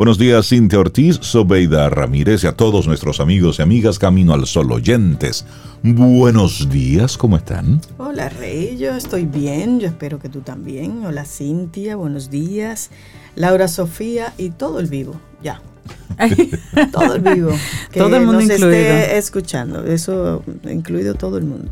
Buenos días, Cintia Ortiz, Sobeida Ramírez y a todos nuestros amigos y amigas Camino al Sol oyentes. Buenos días, ¿cómo están? Hola, Rey, yo estoy bien, yo espero que tú también. Hola, Cintia, buenos días. Laura Sofía y todo el vivo, ya. todo el vivo. Que todo el mundo nos incluido. esté escuchando, eso incluido todo el mundo.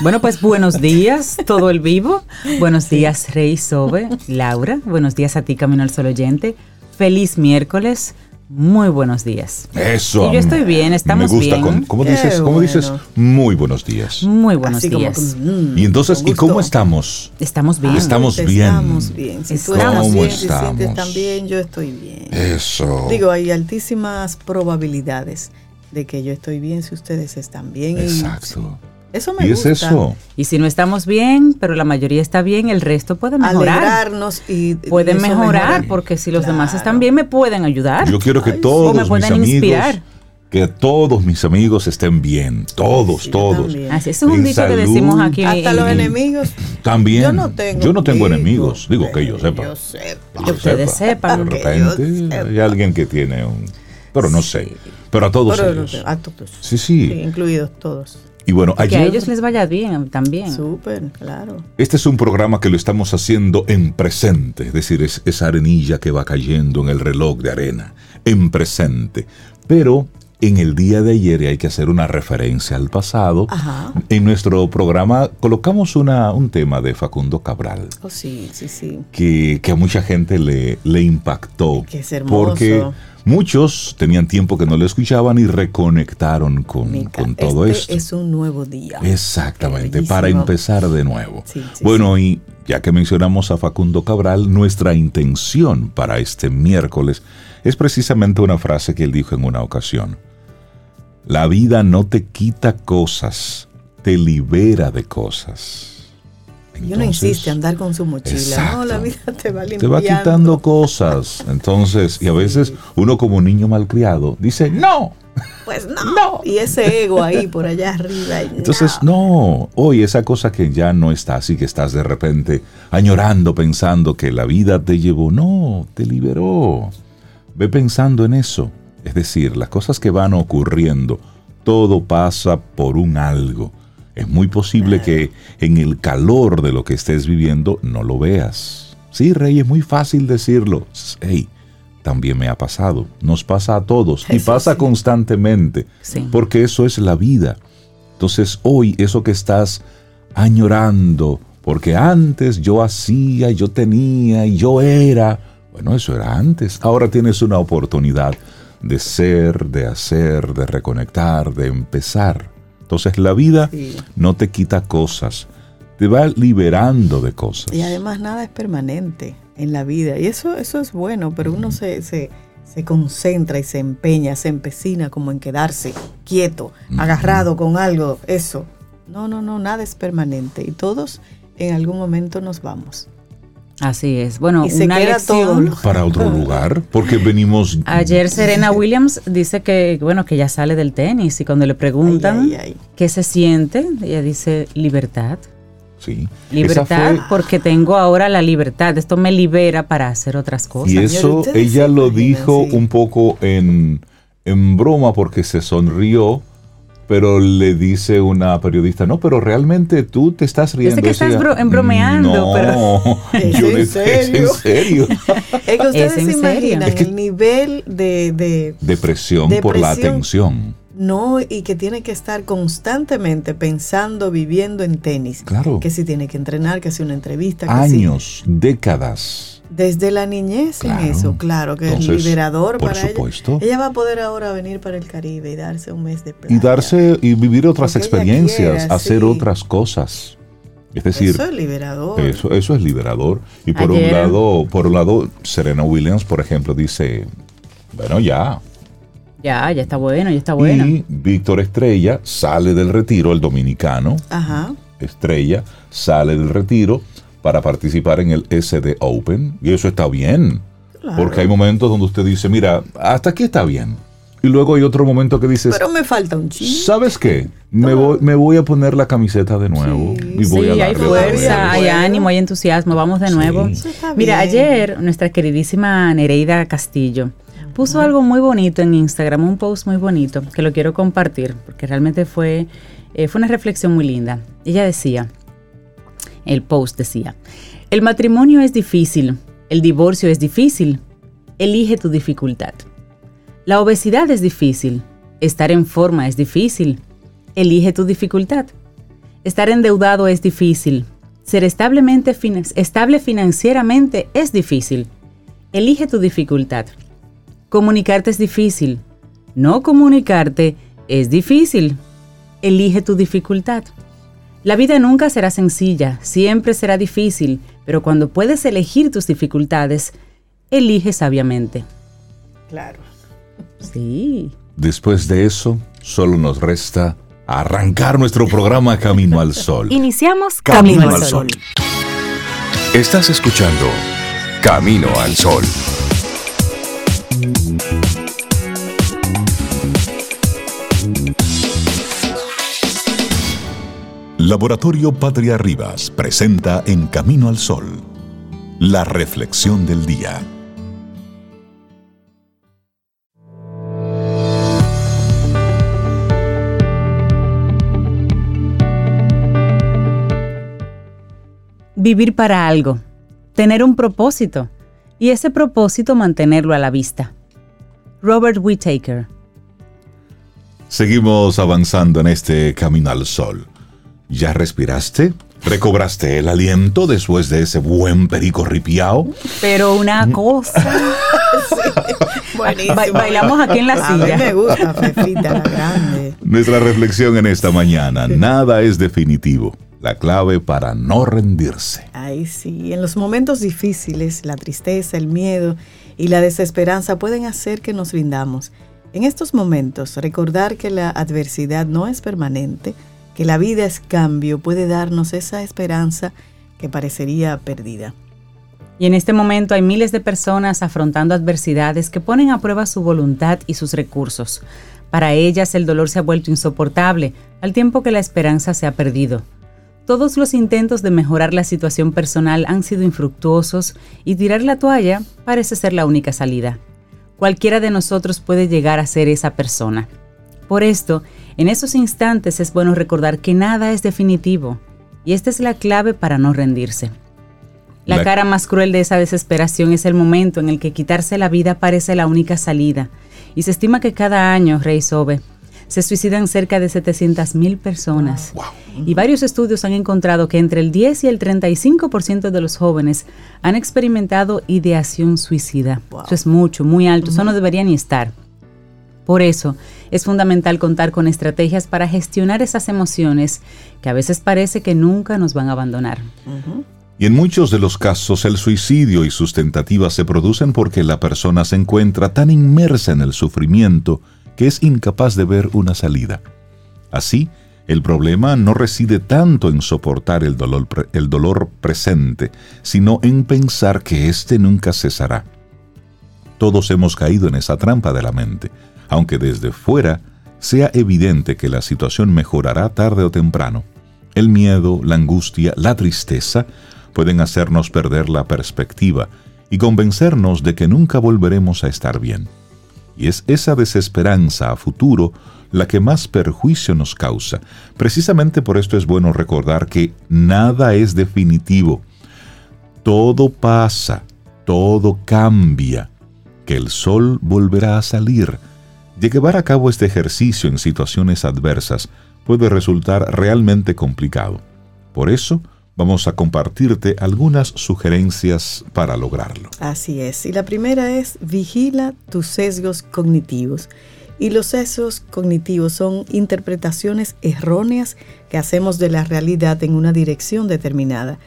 Bueno, pues buenos días, todo el vivo. Buenos días, Rey Sobe, Laura. Buenos días a ti, Camino al Sol oyente. Feliz miércoles. Muy buenos días. Eso. Y yo estoy bien, estamos Me gusta. bien. con- ¿Cómo Qué dices? ¿Cómo bueno. dices? Muy buenos días. Muy buenos Así días. mm, Y entonces, ¿y cómo estamos? Estamos bien. Estamos Estamos bien. Estamos bien. Si tú ¿Cómo estás bien, si estamos? sientes también, yo estoy bien. Eso. Digo, hay altísimas probabilidades de que yo estoy bien si ustedes están bien. y Exacto. Eso me Y es gusta. eso. Y si no estamos bien, pero la mayoría está bien, el resto puede mejorar. Alegrarnos y Pueden mejorar, mejora. porque si los demás están bien, me pueden ayudar. Yo quiero que Ay, todos me mis pueden amigos, inspirar. que todos mis amigos estén bien, todos, Sí, todos. Así, ese es un En dicho que decimos aquí. Hasta los en- enemigos. También. Yo no tengo, Yo no tengo enemigos, digo que yo sepa. Yo sepa. Que ustedes sepan. De Que repente sepa. hay alguien que tiene un... Pero no sé. Pero a todos Pero ellos. a todos. Sí, sí. Sí, incluidos todos. Y bueno, Que a ayer... ellos les vaya bien también. Súper, claro. Este es un programa que lo estamos haciendo en presente, es decir, es esa arenilla que va cayendo en el reloj de arena, en presente. Pero en el día de ayer, y hay que hacer una referencia al pasado, Ajá. en nuestro programa colocamos una, un tema de Facundo Cabral. Oh, sí, sí, sí. que, que a mucha gente le, le impactó. Que es hermoso. Porque muchos tenían tiempo que no lo escuchaban y reconectaron con, Mica, con todo este esto. es un nuevo día. Exactamente, para empezar de nuevo. Sí, sí, bueno, y ya que mencionamos a Facundo Cabral, nuestra intención para este miércoles es precisamente una frase que él dijo en una ocasión. La vida no te quita cosas, te libera de cosas. Y uno Entonces, insiste andar con su mochila. exacto. No, la vida te va limpiando. te va quitando cosas. Entonces, y a veces uno como niño malcriado dice, no. Pues no. Y ese ego ahí por allá arriba. Entonces, no. Hoy esa cosa que ya no está así, que estás de repente añorando, pensando que la vida te llevó, no, te liberó. Ve pensando en eso. Es decir, las cosas que van ocurriendo, todo pasa por un algo. Es muy posible que en el calor de lo que estés viviendo no lo veas. Sí, Rey, es muy fácil decirlo. Hey, también me ha pasado. Nos pasa a todos y pasa sí. constantemente. Sí. Porque eso es la vida. Entonces hoy eso que estás añorando, porque antes yo hacía, yo tenía y yo era, bueno, eso era antes. Ahora tienes una oportunidad de ser, de hacer, de reconectar, de empezar. Entonces la vida Sí. no te quita cosas, te va liberando de cosas. Y además nada es permanente en la vida. Y eso, eso es bueno, pero uno se, se, se concentra y se empeña, se empecina como en quedarse quieto, agarrado con algo, eso. No, no, no, nada es permanente. Y todos en algún momento nos vamos. Así es. Bueno, Y se una queda lección. todo. Para otro lugar, porque venimos... Ayer Serena Williams dice que, bueno, que ya sale del tenis y cuando le preguntan Ay, ay, ay. qué se siente, ella dice libertad. Sí. Libertad fue- porque tengo ahora la libertad. Esto me libera para hacer otras cosas. Y eso ella lo dijo sí. un poco en, en broma porque se sonrió, pero le dice una periodista, no, pero realmente tú te estás riendo. que Eso estás bro- embromeando, no, pero- ¿Es yo en es serio? en serio. Es que ustedes en se serio. imaginan Es que- el nivel de, de, Depresión, por la Depresión. atención. no y que tiene que estar constantemente pensando, viviendo en tenis. Claro. Que si tiene que entrenar, que si una entrevista, que si- Años, décadas. Desde la niñez Claro. en eso, claro, que es liberador por para supuesto. ella. Ella va a poder ahora venir para el Caribe y darse un mes de playa. Y darse y vivir otras experiencias, quiera, hacer sí. otras cosas. Es decir, Eso es liberador. Eso, eso es liberador. Y por un lado, por un lado, Serena Williams, por ejemplo, dice, bueno, ya. Ya, ya está bueno, ya está bueno. Y Víctor Estrella sale del retiro, el dominicano, Ajá. Estrella, sale del retiro para participar en el SD Open. Y eso está bien. Claro. Porque hay momentos donde usted dice, mira, hasta aquí está bien. Y luego hay otro momento que dices, Pero me falta un chin. ¿sabes qué? Me voy, me voy a poner la camiseta de nuevo. Sí. y voy sí, a hay darle otra fuerza, hay ánimo, hay entusiasmo. Vamos de Sí. nuevo. Eso está Mira, bien. ayer nuestra queridísima Nereida Castillo puso algo muy bonito en Instagram, un post muy bonito, que lo quiero compartir, porque realmente fue, eh, fue una reflexión muy linda. Ella decía, el post decía, el matrimonio es difícil, el divorcio es difícil, elige tu dificultad. La obesidad es difícil, estar en forma es difícil, elige tu dificultad. Estar endeudado es difícil, ser establemente estable financieramente es difícil, elige tu dificultad. Comunicarte es difícil, no comunicarte es difícil, elige tu dificultad. La vida nunca será sencilla, siempre será difícil, pero cuando puedes elegir tus dificultades, elige sabiamente. Claro. Sí. Después de eso, solo nos resta arrancar nuestro programa Camino al Sol. Iniciamos Camino, al Sol. Estás escuchando Camino al Sol. Laboratorio Patria Rivas presenta En Camino al Sol, la reflexión del día. Vivir para algo, tener un propósito y ese propósito mantenerlo a la vista. Robert Whittaker. Seguimos avanzando en este Camino al Sol. ¿Ya respiraste? ¿Recobraste el aliento después de ese buen perico ripiao? Pero una Mm. cosa. Buenísimo. Ba- bailamos aquí en la A mí silla. me gusta, Fefita, la grande. Nuestra reflexión en esta mañana. Nada es definitivo. La clave para no rendirse. Ay, sí. En los momentos difíciles, la tristeza, el miedo y la desesperanza pueden hacer que nos rindamos. En estos momentos, recordar que la adversidad no es permanente, que la vida es cambio, puede darnos esa esperanza que parecería perdida. Y en este momento hay miles de personas afrontando adversidades que ponen a prueba su voluntad y sus recursos. Para ellas el dolor se ha vuelto insoportable, al tiempo que la esperanza se ha perdido. Todos los intentos de mejorar la situación personal han sido infructuosos y tirar la toalla parece ser la única salida. Cualquiera de nosotros puede llegar a ser esa persona. Por esto, en esos instantes es bueno recordar que nada es definitivo, y esta es la clave para no rendirse. La, La- cara más cruel de esa desesperación es el momento en el que quitarse la vida parece la única salida, y se estima que cada año, Rey Sobe, se suicidan cerca de 700.000 personas. Y varios estudios han encontrado que entre el 10 y el 35% de los jóvenes han experimentado ideación suicida. Wow. Eso es mucho, muy alto, eso no debería ni estar. Por eso es fundamental contar con estrategias para gestionar esas emociones que a veces parece que nunca nos van a abandonar. Y en muchos de los casos el suicidio y sus tentativas se producen porque la persona se encuentra tan inmersa en el sufrimiento que es incapaz de ver una salida. Así, el problema no reside tanto en soportar el dolor, el dolor presente, sino en pensar que éste nunca cesará. Todos hemos caído en esa trampa de la mente, aunque desde fuera sea evidente que la situación mejorará tarde o temprano. El miedo, la angustia, la tristeza pueden hacernos perder la perspectiva y convencernos de que nunca volveremos a estar bien. Y es esa desesperanza a futuro la que más perjuicio nos causa. Precisamente por esto es bueno recordar que nada es definitivo. Todo pasa, todo cambia, que el sol volverá a salir. De llevar a cabo este ejercicio en situaciones adversas puede resultar realmente complicado. Por eso, vamos a compartirte algunas sugerencias para lograrlo. Así es. Y la primera es vigila tus sesgos cognitivos. Y los sesgos cognitivos son interpretaciones erróneas que hacemos de la realidad en una dirección determinada.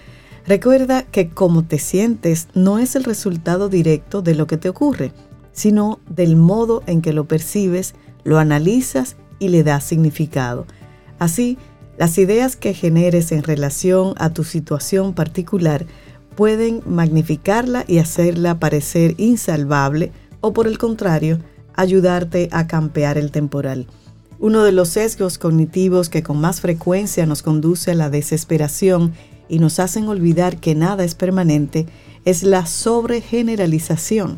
Recuerda que cómo te sientes no es el resultado directo de lo que te ocurre, sino del modo en que lo percibes, lo analizas y le das significado. Así, las ideas que generes en relación a tu situación particular pueden magnificarla y hacerla parecer insalvable o por el contrario, ayudarte a campear el temporal. Uno de los sesgos cognitivos que con más frecuencia nos conduce a la desesperación y nos hacen olvidar que nada es permanente es la sobregeneralización.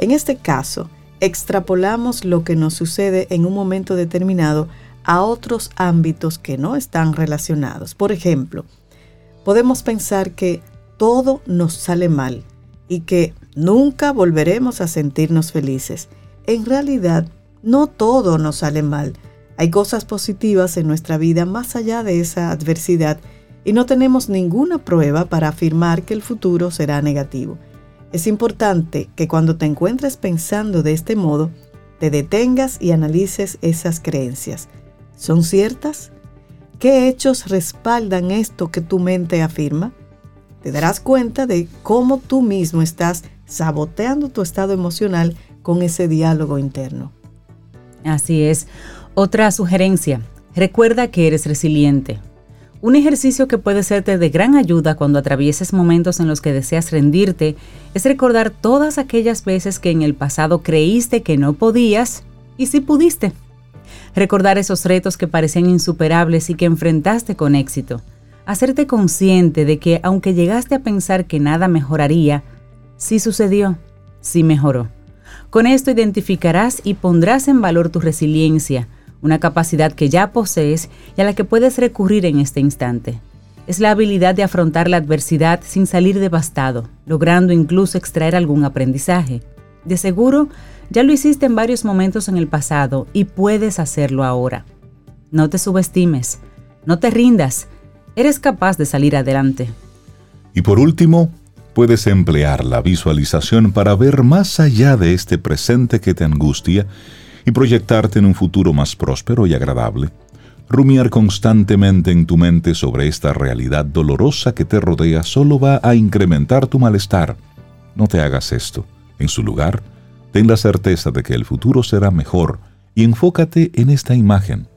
En este caso, extrapolamos lo que nos sucede en un momento determinado a otros ámbitos que no están relacionados. Por ejemplo, podemos pensar que todo nos sale mal y que nunca volveremos a sentirnos felices. En realidad, no todo nos sale mal. Hay cosas positivas en nuestra vida más allá de esa adversidad y no tenemos ninguna prueba para afirmar que el futuro será negativo. Es importante que cuando te encuentres pensando de este modo, te detengas y analices esas creencias. ¿Son ciertas? ¿Qué hechos respaldan esto que tu mente afirma? Te darás cuenta de cómo tú mismo estás saboteando tu estado emocional con ese diálogo interno. Así es. Otra sugerencia, recuerda que eres resiliente. Un ejercicio que puede serte de gran ayuda cuando atravieses momentos en los que deseas rendirte es recordar todas aquellas veces que en el pasado creíste que no podías y sí pudiste. Recordar esos retos que parecían insuperables y que enfrentaste con éxito. Hacerte consciente de que aunque llegaste a pensar que nada mejoraría, sí sucedió, sí mejoró. Con esto identificarás y pondrás en valor tu resiliencia, una capacidad que ya posees y a la que puedes recurrir en este instante. Es la habilidad de afrontar la adversidad sin salir devastado, logrando incluso extraer algún aprendizaje. De seguro, ya lo hiciste en varios momentos en el pasado y puedes hacerlo ahora. No te subestimes, no te rindas, eres capaz de salir adelante. Y por último, puedes emplear la visualización para ver más allá de este presente que te angustia y proyectarte en un futuro más próspero y agradable. Rumiar constantemente en tu mente sobre esta realidad dolorosa que te rodea solo va a incrementar tu malestar. No te hagas esto. En su lugar, ten la certeza de que el futuro será mejor y enfócate en esta imagen.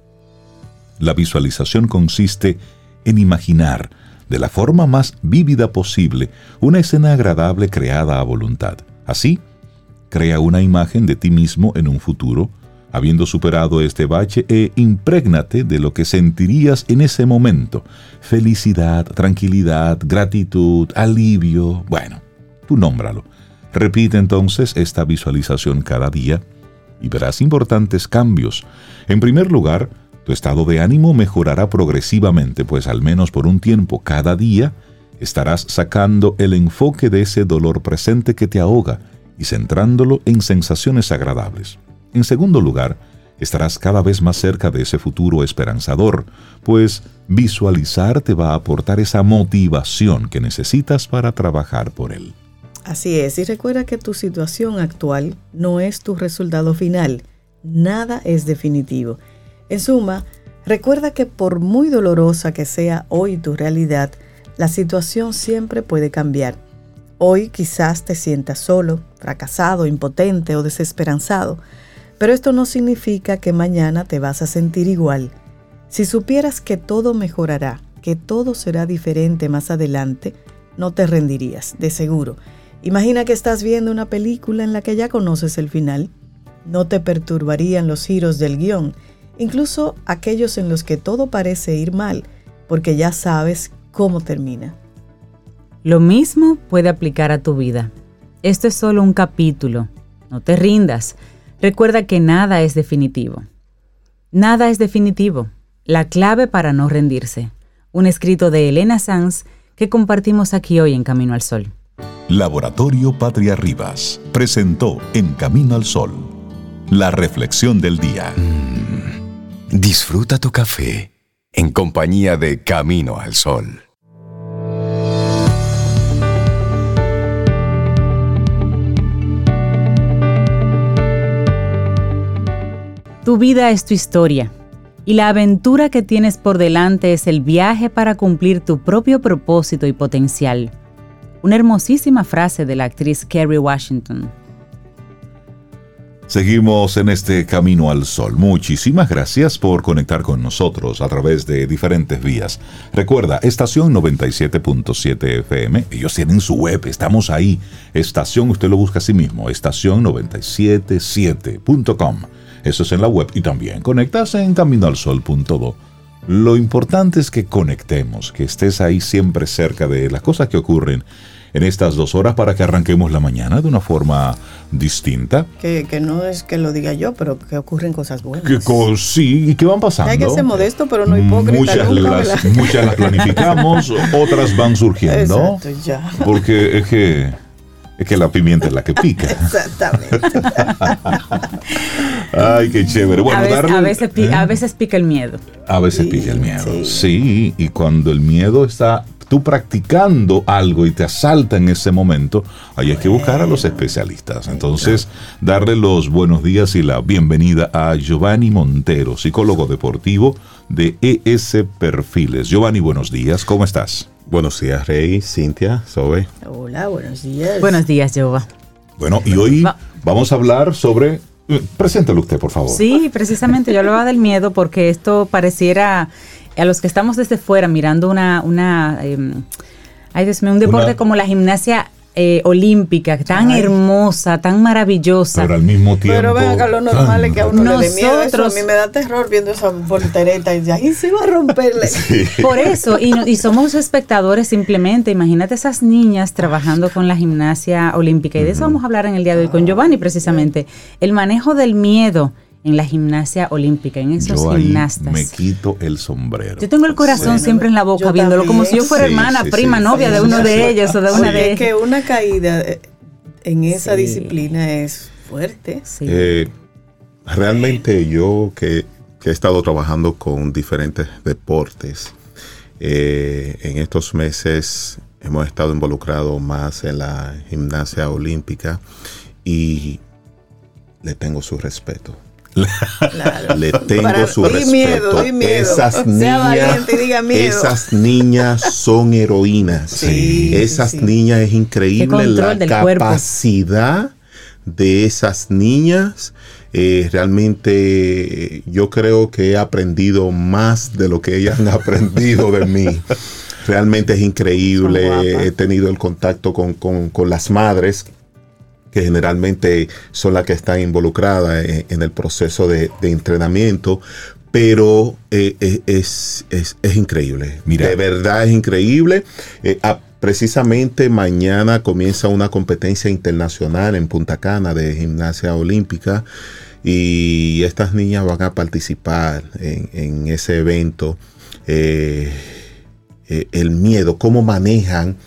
La visualización consiste en imaginar, de la forma más vívida posible, una escena agradable creada a voluntad. Así, Crea una imagen de ti mismo en un futuro, habiendo superado este bache e imprégnate de lo que sentirías en ese momento. Felicidad, tranquilidad, gratitud, alivio, bueno, tú nómbralo. Repite entonces esta visualización cada día y verás importantes cambios. En primer lugar, tu estado de ánimo mejorará progresivamente, pues al menos por un tiempo cada día estarás sacando el enfoque de ese dolor presente que te ahoga y centrándolo en sensaciones agradables. En segundo lugar, estarás cada vez más cerca de ese futuro esperanzador, pues visualizar te va a aportar esa motivación que necesitas para trabajar por él. Así es, y recuerda que tu situación actual no es tu resultado final, nada es definitivo. En suma, recuerda que por muy dolorosa que sea hoy tu realidad, la situación siempre puede cambiar Hoy quizás te sientas solo, fracasado, impotente o desesperanzado, pero esto no significa que mañana te vas a sentir igual. Si supieras que todo mejorará, que todo será diferente más adelante, no te rendirías, de seguro. Imagina que estás viendo una película en la que ya conoces el final. No te perturbarían los giros del guion, incluso aquellos en los que todo parece ir mal, porque ya sabes cómo termina. Lo mismo puede aplicar a tu vida. Esto es solo un capítulo. No te rindas. Recuerda que nada es definitivo. Nada es definitivo. La clave para no rendirse. Un escrito de Elena Sanz que compartimos aquí hoy en Camino al Sol. Laboratorio Patria Rivas presentó En Camino al Sol la reflexión del día. Mm, disfruta tu café en compañía de Camino al Sol. Tu vida es tu historia y la aventura que tienes por delante es el viaje para cumplir tu propio propósito y potencial. Una hermosísima frase de la actriz Kerry Washington. Seguimos en este camino al sol. Muchísimas gracias por conectar con nosotros a través de diferentes vías. Recuerda, estación 97.7 FM. Ellos tienen su web, estamos ahí. Estación, usted lo busca a sí mismo, estación 977.com. Eso es en la web y también conectas en caminoalsol.do. Lo importante es que conectemos, que estés ahí siempre cerca de las cosas que ocurren en estas dos horas para que arranquemos la mañana de una forma distinta. Que, que no es que lo diga yo, pero que ocurren cosas buenas. Que co- sí, y que van pasando. Hay que ser modesto, pero no hipócrita. Muchas las, muchas las planificamos, otras van surgiendo. Exacto, ya. Porque es que, es que la pimienta es la que pica. Exactamente. Ay, qué chévere. Bueno, a, veces, darle- a, veces, ¿eh? a veces pica el miedo. A veces Sí, pica el miedo. Sí. sí. y cuando el miedo está tú practicando algo y te asalta en ese momento, ahí hay que buscar a los especialistas. Entonces, darle los buenos días y la bienvenida a Giovanni Montero, psicólogo deportivo de ES Perfiles. Giovanni, buenos días, ¿cómo estás? Buenos días, Rey, Cintia, Zoe. Hola, buenos días. Buenos días, Jova. Bueno, y hoy Va- vamos a hablar sobre... eh, Preséntelo usted, por favor. Sí, precisamente yo hablaba del miedo porque esto pareciera a los que estamos desde fuera mirando una, una em, ay Dios mío, un deporte Una- como la gimnasia eh, olímpica, tan Ay. hermosa, tan maravillosa. Pero al mismo tiempo... Pero ven acá, lo normal es que a uno le dé miedo. Eso a Nosotros- mí me da terror viendo esa voltereta y ahí se va a romperle. Por eso, y somos espectadores simplemente. Imagínate esas niñas trabajando con la gimnasia olímpica. Y de eso vamos a hablar en el día de hoy con Giovanni, precisamente. El manejo del miedo en la gimnasia olímpica, en esos Yo ahí gimnastas. me quito el sombrero. Yo tengo el corazón Bueno, siempre en la boca yo viéndolo, como si yo fuera Sí, hermana, sí, prima, sí, novia sí, de uno sí. de ellos o de una de es que una caída eh, en esa Sí. disciplina es fuerte. Sí. Eh, realmente yo que, que he estado trabajando con diferentes deportes, eh, en estos meses hemos estado involucrados más en la gimnasia olímpica y le tengo su respeto. Claro. Le tengo Para- su di respeto. miedo, di miedo. Esas Sea niñas, valiente diga miedo. esas niñas son heroínas. Sí, esas sí, sí. niñas es increíble la cuerpo. capacidad de esas niñas. Eh, realmente yo creo que he aprendido más de lo que ellas han aprendido de mí. Realmente es increíble. He tenido el contacto con, con- con las madres que generalmente son las que están involucradas en, en el proceso de, de entrenamiento, pero eh, eh, es, es- es increíble. Mira. De verdad es increíble. Eh, ah, precisamente mañana comienza una competencia internacional en Punta Cana de gimnasia olímpica y estas niñas van a participar en, en ese evento. Eh, el miedo, cómo manejan.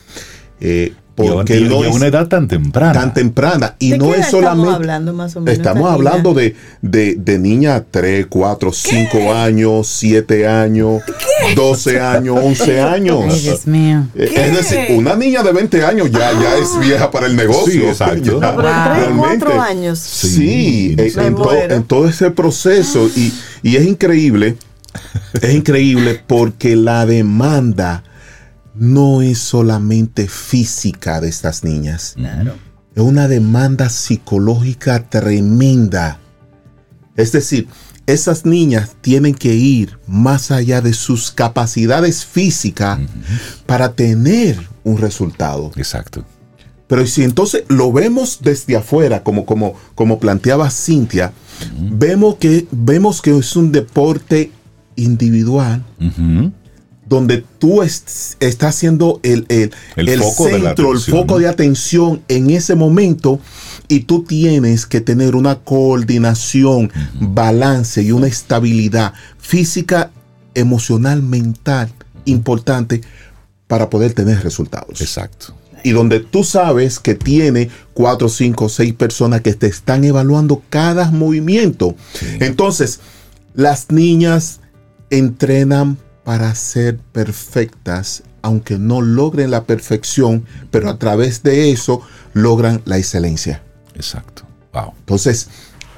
Eh, porque y a, no y a es- una edad tan temprana. tan temprana. Y ¿De no qué es solamente. Estamos hablando más o menos. Estamos esta hablando niña? de, de, de niñas 3, 4, 5 años, 7 años, 12 años, 11 años. Ay, Dios mío. Eh, Es decir, una niña de 20 años ya, ya es vieja para el negocio. Sí, exacto. Ya, Pero tres, realmente. cuatro años. Sí, Sí, en, me en to- muero. en todo ese proceso. Y, y es increíble, es increíble porque la demanda no es solamente física de estas niñas. Es una demanda psicológica tremenda. Es decir, esas niñas tienen que ir más allá de sus capacidades físicas para tener un resultado. Exacto. Pero si entonces lo vemos desde afuera, como, como, como planteaba Cintia, vemos, que, vemos que es un deporte individual. Donde tú est- estás siendo el, el, El foco centro, el foco de atención en ese momento y tú tienes que tener una coordinación, balance y una estabilidad física, emocional, mental importante para poder tener resultados Exacto. y donde tú sabes que tiene cuatro, cinco, seis personas que te están evaluando cada movimiento. Entonces, las niñas entrenan para ser perfectas, aunque no logren la perfección, pero a través de eso logran la excelencia. Exacto. Wow. Entonces,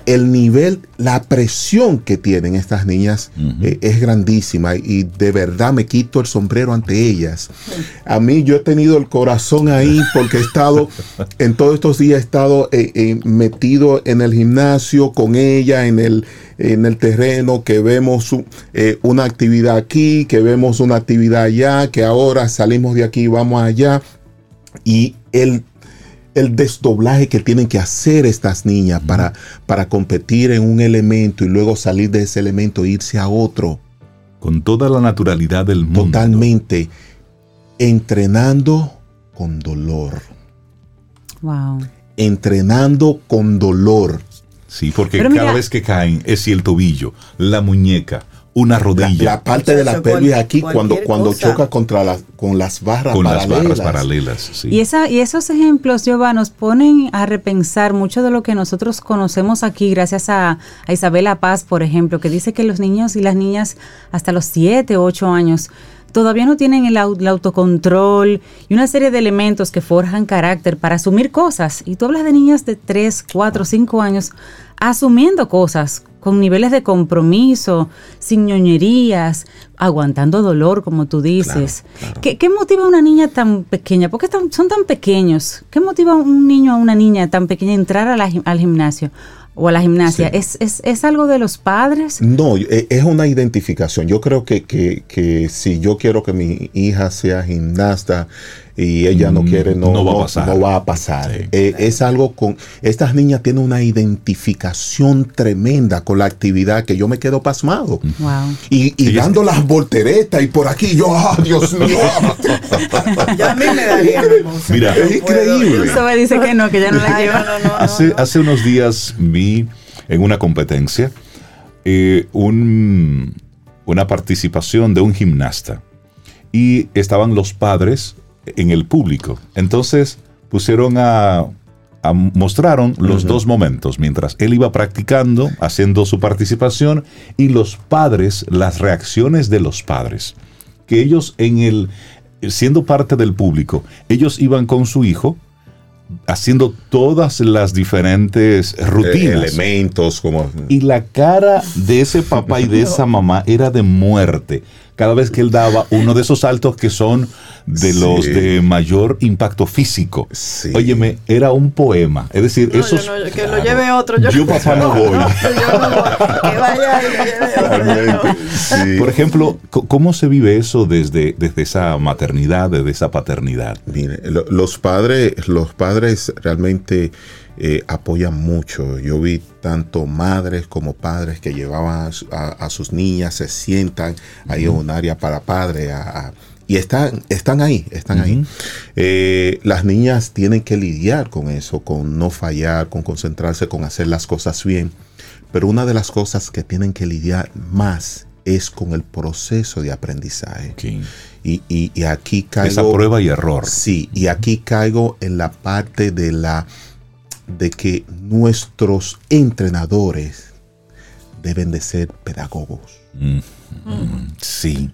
el nivel, la presión que tienen estas niñas eh, es grandísima y de verdad me quito el sombrero ante ellas. A mí yo he tenido el corazón ahí porque he estado, en todos estos días he estado eh, eh, metido en el gimnasio con ella, en el, en el terreno, que vemos una actividad aquí, que vemos una actividad allá, que ahora salimos de aquí y vamos allá. Y el el desdoblaje que tienen que hacer estas niñas para, para competir en un elemento y luego salir de ese elemento e irse a otro. Con toda la naturalidad del mundo. Totalmente entrenando con dolor. Wow. Entrenando con dolor. Sí, porque Pero cada mira- vez que caen es si el tobillo, la muñeca, una La, rodilla la parte de la pelvis aquí cuando, cuando cosa. choca contra las con las barras con las paralelas. barras paralelas. sí. Y, esa, y esos ejemplos, Jehová, nos ponen a repensar mucho de lo que nosotros conocemos aquí, gracias a, a Isabela Paz, por ejemplo, que dice que los niños y las niñas hasta los 7 o 8 años todavía no tienen el, el autocontrol y una serie de elementos que forjan carácter para asumir cosas. Y tú hablas de niñas de 3, 4, 5 años asumiendo cosas con niveles de compromiso, sin ñoñerías, aguantando dolor, como tú dices. ¿Qué, qué motiva a una niña tan pequeña? ¿Por qué tan- son tan pequeños? ¿Qué motiva a un niño o a una niña tan pequeña a entrar a la gi- al gimnasio o a la gimnasia? Sí. ¿Es, es, es algo de los padres? No, eh, es una identificación. Yo creo que, que, que si yo quiero que mi hija sea gimnasta y ella no Mm, quiere, no, no va a pasar. no va a pasar. Sí. Eh, es algo con... Estas niñas tienen una identificación tremenda con la actividad que yo me quedo pasmado. Wow. Y, dando las volteretas y por aquí yo, ¡ah, Dios mío! Ya a mí me daría. Mira, Yo es increíble. Eso me dice que no, que ya no la lleva. no, no, no, hace, no, no. hace unos días vi en una competencia eh, un- una participación de un gimnasta y estaban los padres en el público. Entonces pusieron a, a- mostraron los dos momentos mientras él iba practicando, haciendo su participación y los padres, las reacciones de los padres, que ellos en el siendo parte del público, ellos iban con su hijo haciendo todas las diferentes rutinas. Eh, Elementos como... Y la cara de ese papá y de esa mamá era de muerte. Cada vez que él daba uno de esos saltos que son de Sí. los de mayor impacto físico. Sí. Óyeme, era un poema. Es decir, No, esos. yo no, que lo lleve otro. Yo, Yo, papá, no voy. Yo no voy. Que vaya y lo lleve otro. yo no. Realmente, sí. Por ejemplo, ¿cómo se vive eso desde, desde esa maternidad, desde esa paternidad? Mire, lo- los padres, los padres realmente eh, apoyan mucho. Yo vi tanto madres como padres que llevaban a, su- a- a sus niñas, se sientan ahí en un área para padres a- a- y están, están ahí, están ahí. Eh, las niñas tienen que lidiar con eso, con no fallar, con concentrarse, con hacer las cosas bien. Pero una de las cosas que tienen que lidiar más es con el proceso de aprendizaje. Y, y- y aquí caigo. Esa prueba y error. Sí, y aquí caigo en la parte de la de que nuestros entrenadores deben de ser pedagogos. Mm, Sí.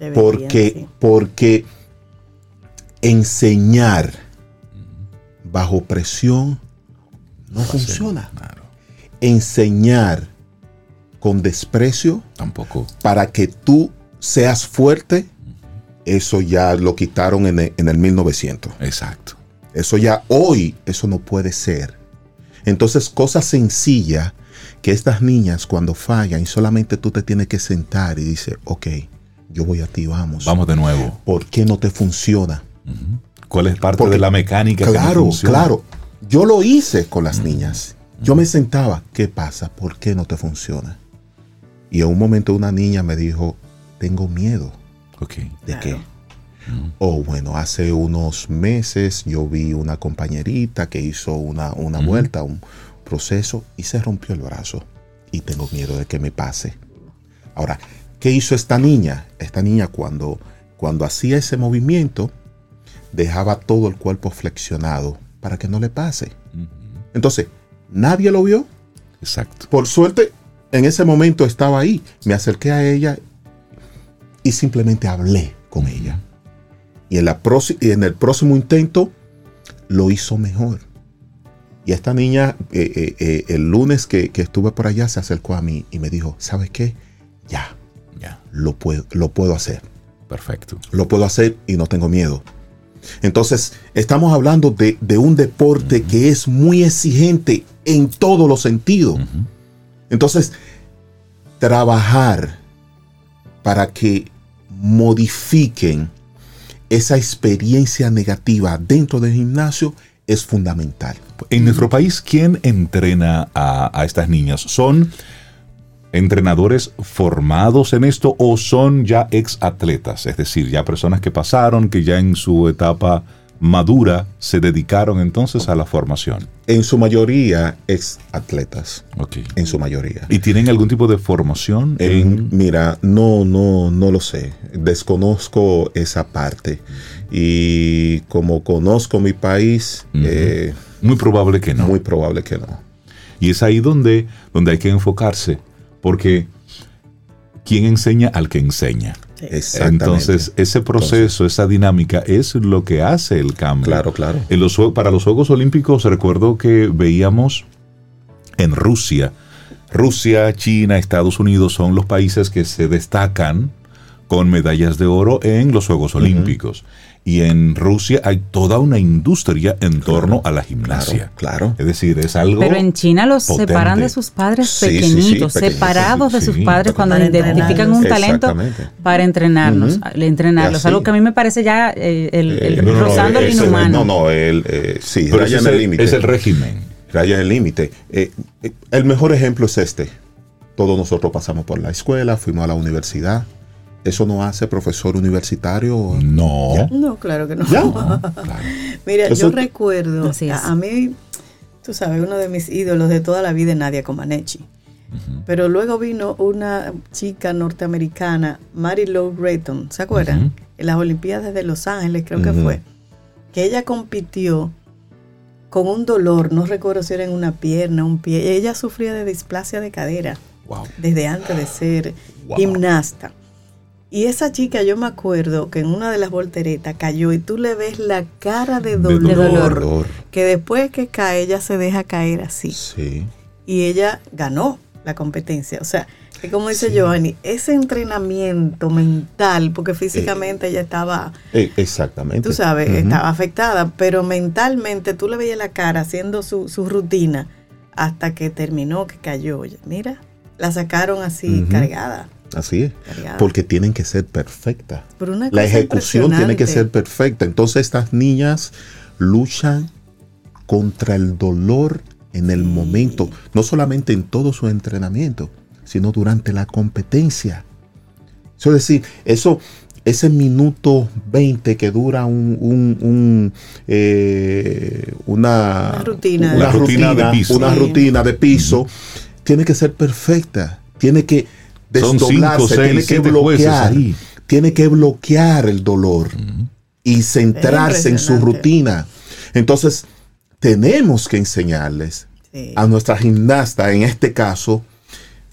Deberían, Porque, sí. porque enseñar bajo presión no funciona. Claro. Enseñar con desprecio Tampoco. para que tú seas fuerte, eso ya lo quitaron en el, en el 1900. Exacto. Eso ya hoy, eso no puede ser. Entonces, cosa sencilla que estas niñas cuando fallan y solamente tú te tienes que sentar y dices, ok, yo voy a ti, vamos. Vamos de nuevo. ¿Por qué no te funciona? ¿Cuál es parte Porque- de la mecánica? que no Claro, funciona? claro. Yo lo hice con las niñas. Yo me sentaba, ¿qué pasa? ¿Por qué no te funciona? Y en un momento una niña me dijo, tengo miedo. Ok. ¿De qué? Oh, bueno, hace unos meses yo vi una compañerita que hizo una, una vuelta, un proceso y se rompió el brazo. Y tengo miedo de que me pase. Ahora, ¿qué hizo esta niña? Esta niña cuando, cuando hacía ese movimiento, dejaba todo el cuerpo flexionado para que no le pase. Entonces, nadie lo vio. Exacto. Por suerte, en ese momento estaba ahí. Me acerqué a ella y simplemente hablé con ella. Y en, la próxi- y en el próximo intento lo hizo mejor. Y esta niña, eh, eh, eh, el lunes que, que estuve por allá, se acercó a mí y me dijo, ¿sabes qué? Ya, Ya. lo puedo, lo puedo hacer. Perfecto. Lo puedo hacer y no tengo miedo. Entonces, estamos hablando de, de un deporte que es muy exigente en todos los sentidos. Entonces, trabajar para que modifiquen esa experiencia negativa dentro del gimnasio es fundamental. En nuestro país, ¿quién entrena a, a estas niñas? ¿Son entrenadores formados en esto o son ya ex atletas? Es decir, ya personas que pasaron, que ya en su etapa madura se dedicaron entonces a la formación. En su mayoría es atletas, en su mayoría. ¿Y tienen algún tipo de formación En- en... mira, no, no, no lo sé. Desconozco esa parte. Y como conozco mi país, eh, Muy probable que no. muy probable que no. Y es ahí donde, donde hay que enfocarse, porque ¿quién enseña al que enseña? Sí. Entonces, ese proceso, esa dinámica es lo que hace el cambio. Claro, claro. En los, jue- para los Juegos Olímpicos recuerdo que veíamos en Rusia, Rusia, China, Estados Unidos son los países que se destacan con medallas de oro en los Juegos Olímpicos. Y en Rusia hay toda una industria en torno a la gimnasia. Claro, claro. Es decir, es algo... Pero en China los potente. separan de sus padres Sí, sí, sí, pequeñitos, separados de sus sí. padres cuando identifican un entrenarlos. talento para entrenarlos. Así. Algo que a mí me parece ya eh, el, el Eh, no, no, no, inhumano. No, no, el, eh, sí, Pero raya en el el, límite. es el régimen. Raya en el límite. Eh, eh, el mejor ejemplo es este. Todos nosotros pasamos por la escuela, fuimos a la universidad. Eso no hace profesor universitario. No. No, claro que no. Ya. Mira, Eso- yo recuerdo, a, a mí, tú sabes, uno de mis ídolos de toda la vida es Nadia Comaneci. Pero luego vino una chica norteamericana, Mary Lou Retton, ¿se acuerdan? En las Olimpiadas de Los Ángeles, creo que fue. Que ella compitió con un dolor, no recuerdo si era en una pierna, un pie. Ella sufría de displasia de cadera Wow. desde antes de ser Wow. gimnasta. Y esa chica, yo me acuerdo que en una de las volteretas cayó y tú le ves la cara de dolor, De dolor. Que después que cae ella se deja caer así. Sí. Y ella ganó la competencia. O sea, que como dice Sí. Giovanni, ese entrenamiento mental, porque físicamente ella estaba, Eh, exactamente. tú sabes, estaba afectada, pero mentalmente tú le veías la cara haciendo su, su rutina hasta que terminó, que cayó. Mira, la sacaron así cargada. Así es. cargada. Porque tienen que ser perfectas. La ejecución tiene que ser perfecta. Entonces estas niñas luchan contra el dolor en el momento, no solamente en todo su entrenamiento, sino durante la competencia. Eso es decir, eso, ese minuto 20 que dura un, un- un, eh, una, Una rutina. una rutina de piso. una Sí. rutina de piso, tiene que ser perfecta, tiene que Cinco, desdoblarse, seis, tiene que jueces bloquear, tiene que bloquear el dolor y centrarse en su rutina. Entonces, tenemos que enseñarles Sí. a nuestra gimnasta, en este caso,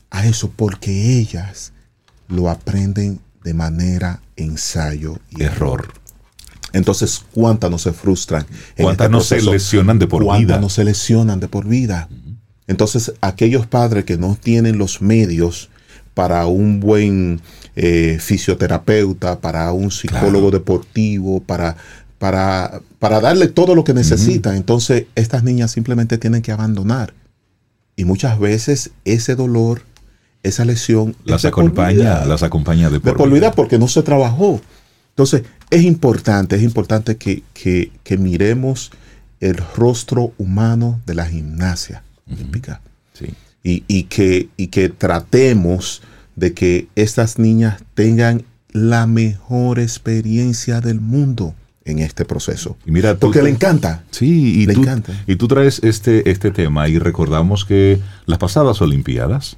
a eso, porque ellas lo aprenden de manera ensayo y error. Error. Entonces, ¿cuántas no se frustran? ¿Cuántas este no se lesionan de por ¿Cuántas vida? no se lesionan de por vida? Entonces, aquellos padres que no tienen los medios para un buen eh, fisioterapeuta, para un psicólogo deportivo, para, para, para darle todo lo que necesitan, entonces estas niñas simplemente tienen que abandonar. Y muchas veces ese dolor, esa lesión, es Las por acompaña, las acompaña de de por, por vida. porque no se trabajó. Entonces, es importante, es importante que, que- que miremos el rostro humano de la gimnasia olímpica Sí. Y, y que, y que tratemos de que estas niñas tengan la mejor experiencia del mundo en este proceso. Y mira, tú- Porque le encanta. Sí, y Le tú, encanta. y tú traes este, este tema y recordamos que las pasadas Olimpiadas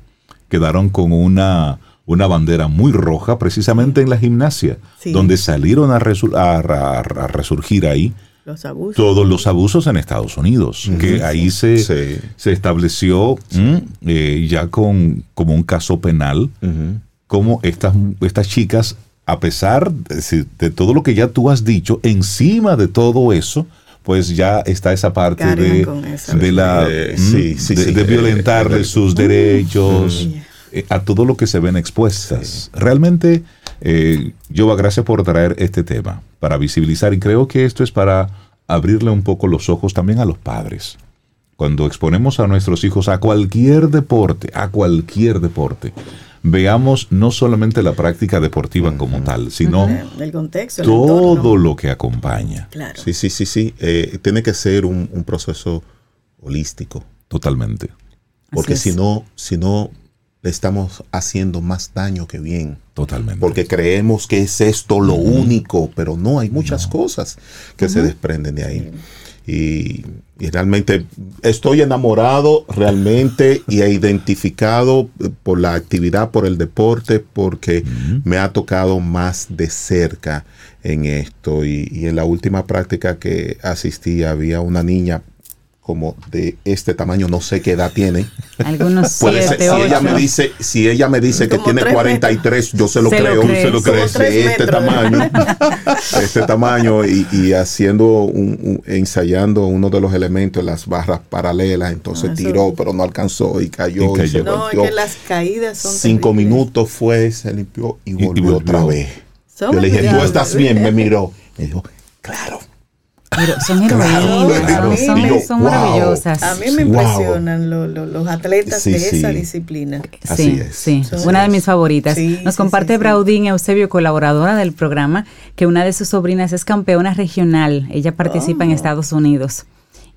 quedaron con una, una bandera muy roja precisamente en la gimnasia, Sí. donde salieron a, resu- a- a- a resurgir ahí Los abusos. todos los abusos en Estados Unidos, que ahí se, Sí. se estableció. Eh, ya con, como un caso penal, como estas, estas chicas, a pesar de, de todo lo que ya tú has dicho, encima de todo eso, pues ya está esa parte Cargan de, de la Eh, de, eh, sus derechos, a todo lo que se ven expuestas. Realmente, eh, yo gracias por traer este tema para visibilizar y creo que esto es para abrirle un poco los ojos también a los padres. Cuando exponemos a nuestros hijos a cualquier deporte, a cualquier deporte, veamos no solamente la práctica deportiva como tal, sino el contexto, el todo entorno. lo que acompaña. Claro. Sí, sí, sí, sí. Eh, tiene que ser un, un proceso holístico. Totalmente. Porque si no, si no, le estamos haciendo más daño que bien. Totalmente. Porque creemos que es esto lo único, pero no, hay muchas cosas que se desprenden de ahí. Y, y realmente estoy enamorado realmente y he identificado eh, por la actividad, por el deporte, porque me ha tocado más de cerca en esto. Y, y en la última práctica que asistí había una niña como de este tamaño, no sé qué edad tiene. Algunos Puede ser, si ella me dice, si ella me dice que tiene tres 43, yo se lo Se lo creo, se lo creo. tres De este metros. tamaño, este tamaño y, y haciendo un, un- ensayando uno de los elementos, las barras paralelas, entonces Ah, eso- tiró, pero no alcanzó y cayó. Y Y se. No, es que las caídas son Cinco terribles. minutos fue, se limpió y y volvió, volvió. otra vez. Son yo le dije, ¿tú estás bien? Me miró. Me dijo, claro. Pero son heroínas, claro. son, son- Y yo, son wow. maravillosas. A mí me impresionan lo- lo- los atletas Sí, de sí. esa disciplina. Así sí, es. sí, Son- una de mis favoritas. Sí, Nos sí, comparte sí, sí. Braudín Eusebio, colaboradora del programa, que una de sus sobrinas es campeona regional. Ella participa Oh. en Estados Unidos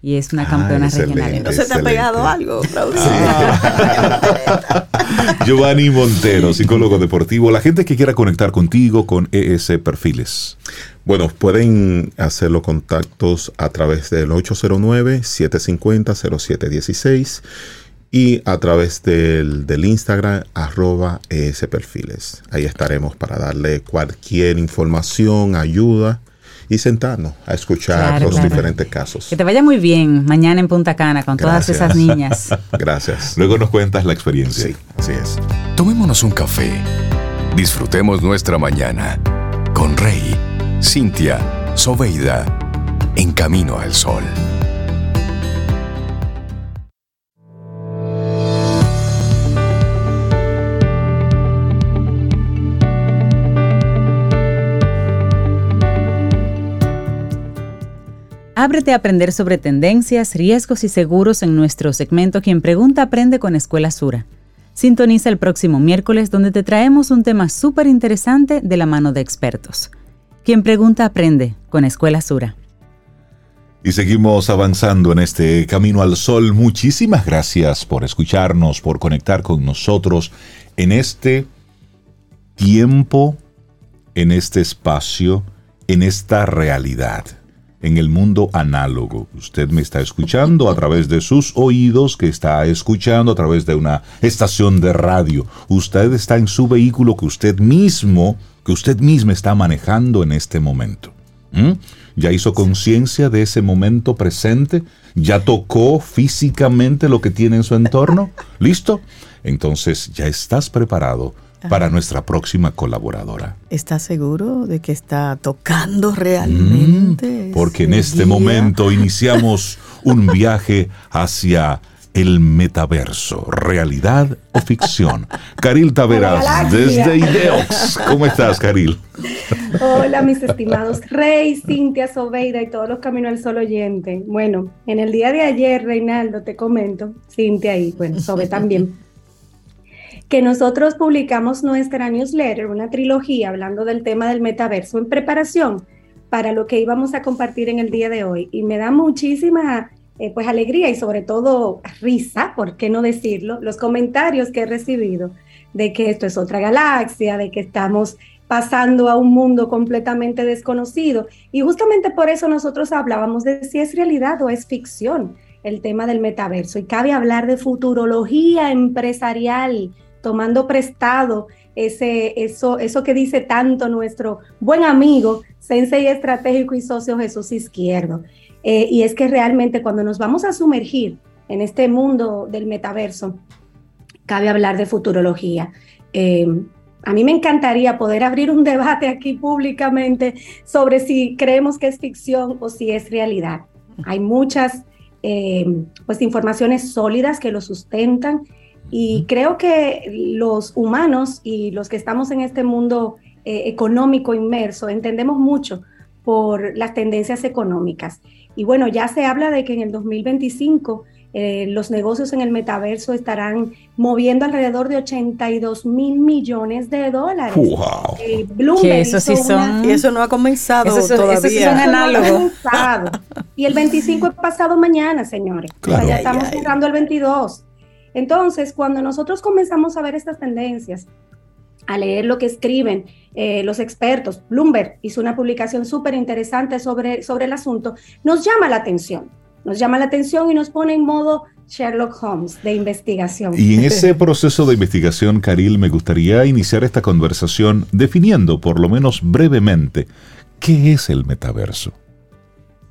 y es una Ah, campeona regional. Entonces te ha pegado algo, Claudio. Giovanni Montero, psicólogo deportivo. La gente que quiera conectar contigo con ES Perfiles. Bueno, pueden hacer los contactos a través del 809-750-0716 y a través del, del Instagram arroba ES Perfiles. Ahí estaremos para darle cualquier información, ayuda y sentarnos a escuchar Claro, los claro. diferentes casos. Que te vaya muy bien mañana en Punta Cana con todas esas niñas. Gracias. Luego nos cuentas la experiencia. Sí, así es. Tomémonos un café. Disfrutemos nuestra mañana con Rey, Cintia, Soveida, en camino al sol. Ábrete a aprender sobre tendencias, riesgos y seguros en nuestro segmento Quien Pregunta Aprende con Escuela Sura. Sintoniza el próximo miércoles donde te traemos un tema súper interesante de la mano de expertos. Quien Pregunta Aprende con Escuela Sura. Y seguimos avanzando en este camino al sol. Muchísimas gracias por escucharnos, por conectar con nosotros en este tiempo, en este espacio, en esta realidad, en el mundo análogo. Usted me está escuchando a través de sus oídos, que está escuchando a través de una estación de radio. Usted está en su vehículo que usted mismo, que usted mismo está manejando en este momento. ¿Mm? ¿Ya hizo conciencia de ese momento presente? ¿Ya tocó físicamente lo que tiene en su entorno? ¿Listo? Entonces ya estás preparado para nuestra próxima colaboradora. ¿Estás seguro de que está tocando realmente? Mm, Porque en este guía? momento iniciamos un viaje hacia el metaverso, realidad o ficción. Caril Taveras, desde Ideox. ¿Cómo estás, Caril? Hola, mis estimados Rey, Cintia, Sobeida y todos los Caminos al Sol oyentes. Bueno, en el día de ayer, Reinaldo, te comento, Cintia y bueno, Sobe también, que nosotros publicamos nuestra newsletter, una trilogía hablando del tema del metaverso en preparación para lo que íbamos a compartir en el día de hoy. Y me da muchísima eh, pues alegría y sobre todo risa, ¿por qué no decirlo? Los comentarios que he recibido de que esto es otra galaxia, de que estamos pasando a un mundo completamente desconocido. Y justamente por eso nosotros hablábamos de si es realidad o es ficción el tema del metaverso. Y cabe hablar de futurología empresarial, tomando prestado ese, eso, eso que dice tanto nuestro buen amigo, sensei estratégico y socio Jesús Izquierdo. Eh, y es que realmente cuando nos vamos a sumergir en este mundo del metaverso, cabe hablar de futurología. Eh, a mí me encantaría poder abrir un debate aquí públicamente sobre si creemos que es ficción o si es realidad. Hay muchas eh, pues, informaciones sólidas que lo sustentan y creo que los humanos y los que estamos en este mundo eh, económico inmerso entendemos mucho por las tendencias económicas. Y bueno, ya se habla de que en el 2025 eh, los negocios en el metaverso estarán moviendo alrededor de 82 mil millones de dólares. ¡Wow! Eh, Bloomberg Que eso sí una- son- Y eso no ha comenzado Eso todavía. eso sí son eso no ha análogo. comenzado. Y el 25 es pasado mañana, señores. O sea, Claro. ya Ay, estamos ay. cerrando el 22. Entonces, cuando nosotros comenzamos a ver estas tendencias, a leer lo que escriben eh, los expertos, Bloomberg hizo una publicación súper interesante sobre, sobre el asunto, nos llama la atención, nos llama la atención y nos pone en modo Sherlock Holmes de investigación. Y en ese proceso de investigación, Caril, me gustaría iniciar esta conversación definiendo, por lo menos brevemente, qué es el metaverso.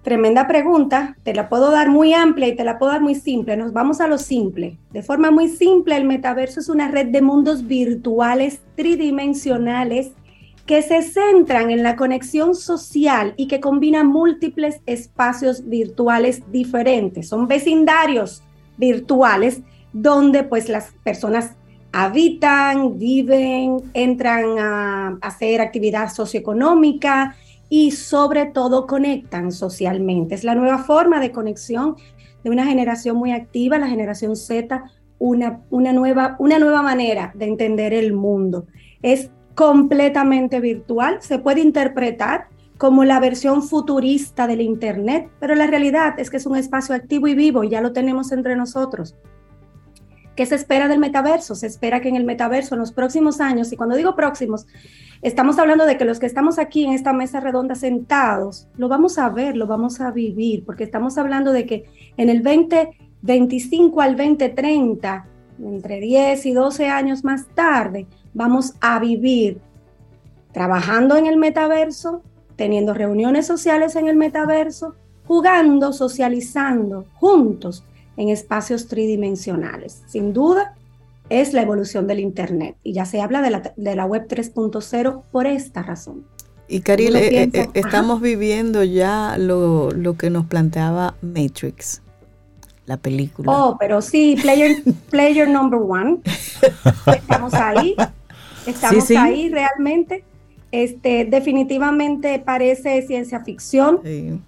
Tremenda pregunta, te la puedo dar muy amplia y te la puedo dar muy simple. Nos vamos a lo simple. De forma muy simple, el metaverso es una red de mundos virtuales tridimensionales que se centran en la conexión social y que combinan múltiples espacios virtuales diferentes. Son vecindarios virtuales donde pues las personas habitan, viven, entran a hacer actividad socioeconómica y sobre todo conectan socialmente. Es la nueva forma de conexión de una generación muy activa, la generación Z, una, una, nueva, una nueva manera de entender el mundo. Es completamente virtual, se puede interpretar como la versión futurista del Internet, pero la realidad es que es un espacio activo y vivo y ya lo tenemos entre nosotros. ¿Qué se espera del metaverso? Se espera que en el metaverso, en los próximos años, y cuando digo próximos, estamos hablando de que los que estamos aquí en esta mesa redonda sentados, lo vamos a ver, lo vamos a vivir, porque estamos hablando de que en el 2025 al 2030, entre 10 y 12 años más tarde, vamos a vivir trabajando en el metaverso, teniendo reuniones sociales en el metaverso, jugando, socializando juntos en espacios tridimensionales. Sin duda, es la evolución del Internet y ya se habla de la, de la web 3.0 por esta razón. Y Caril, eh, eh, estamos viviendo ya lo, lo, que nos planteaba Matrix, la película. Oh, pero sí, player, player number one. Estamos ahí, estamos ahí realmente. Este, definitivamente parece ciencia ficción.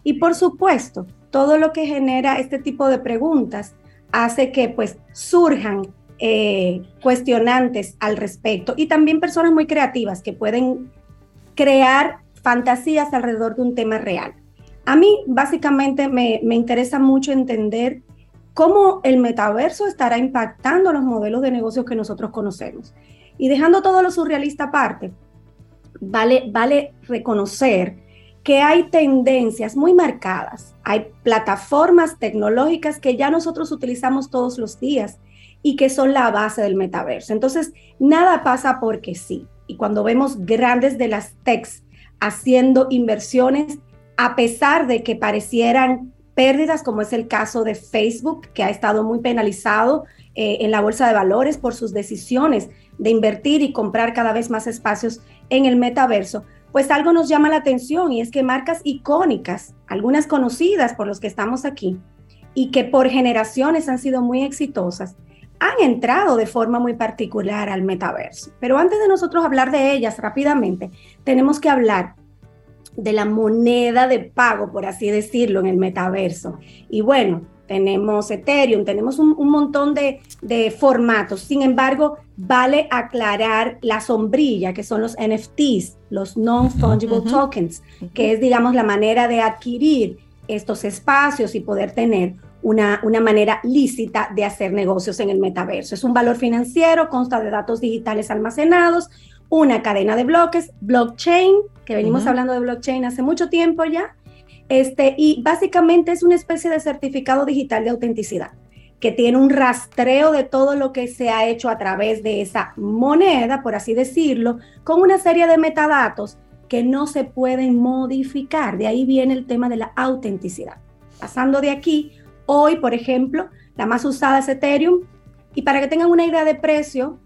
Y por supuesto, todo lo que genera este tipo de preguntas hace que pues surjan eh, cuestionantes al respecto y también personas muy creativas que pueden crear fantasías alrededor de un tema real. A mí básicamente me, me interesa mucho entender cómo el metaverso estará impactando los modelos de negocios que nosotros conocemos. Y dejando todo lo surrealista aparte, vale, vale reconocer que hay tendencias muy marcadas, hay plataformas tecnológicas que ya nosotros utilizamos todos los días y que son la base del metaverso. Entonces, nada pasa porque sí. Y cuando vemos grandes de las techs haciendo inversiones, a pesar de que parecieran pérdidas, como es el caso de Facebook, que ha estado muy penalizado eh, en la bolsa de valores por sus decisiones de invertir y comprar cada vez más espacios en el metaverso, pues algo nos llama la atención y es que marcas icónicas, algunas conocidas por los que estamos aquí y que por generaciones han sido muy exitosas, han entrado de forma muy particular al metaverso. Pero antes de nosotros hablar de ellas rápidamente, tenemos que hablar de la moneda de pago, por así decirlo, en el metaverso. Y bueno, tenemos Ethereum, tenemos un, montón de, formatos. Sin embargo, vale aclarar la sombrilla, que son los NFTs, los Non-Fungible Tokens, que es, digamos, la manera de adquirir estos espacios y poder tener una, una, manera lícita de hacer negocios en el metaverso. Es un valor financiero, consta de datos digitales almacenados, una cadena de bloques, blockchain, que venimos hablando de blockchain hace mucho tiempo ya, este, y básicamente es una especie de certificado digital de autenticidad que tiene un rastreo de todo lo que se ha hecho a través de esa moneda, por así decirlo, con una serie de metadatos que no se pueden modificar. De ahí viene el tema de la autenticidad. Pasando de aquí, hoy, por ejemplo, la más usada es Ethereum. Y para que tengan una idea de precio,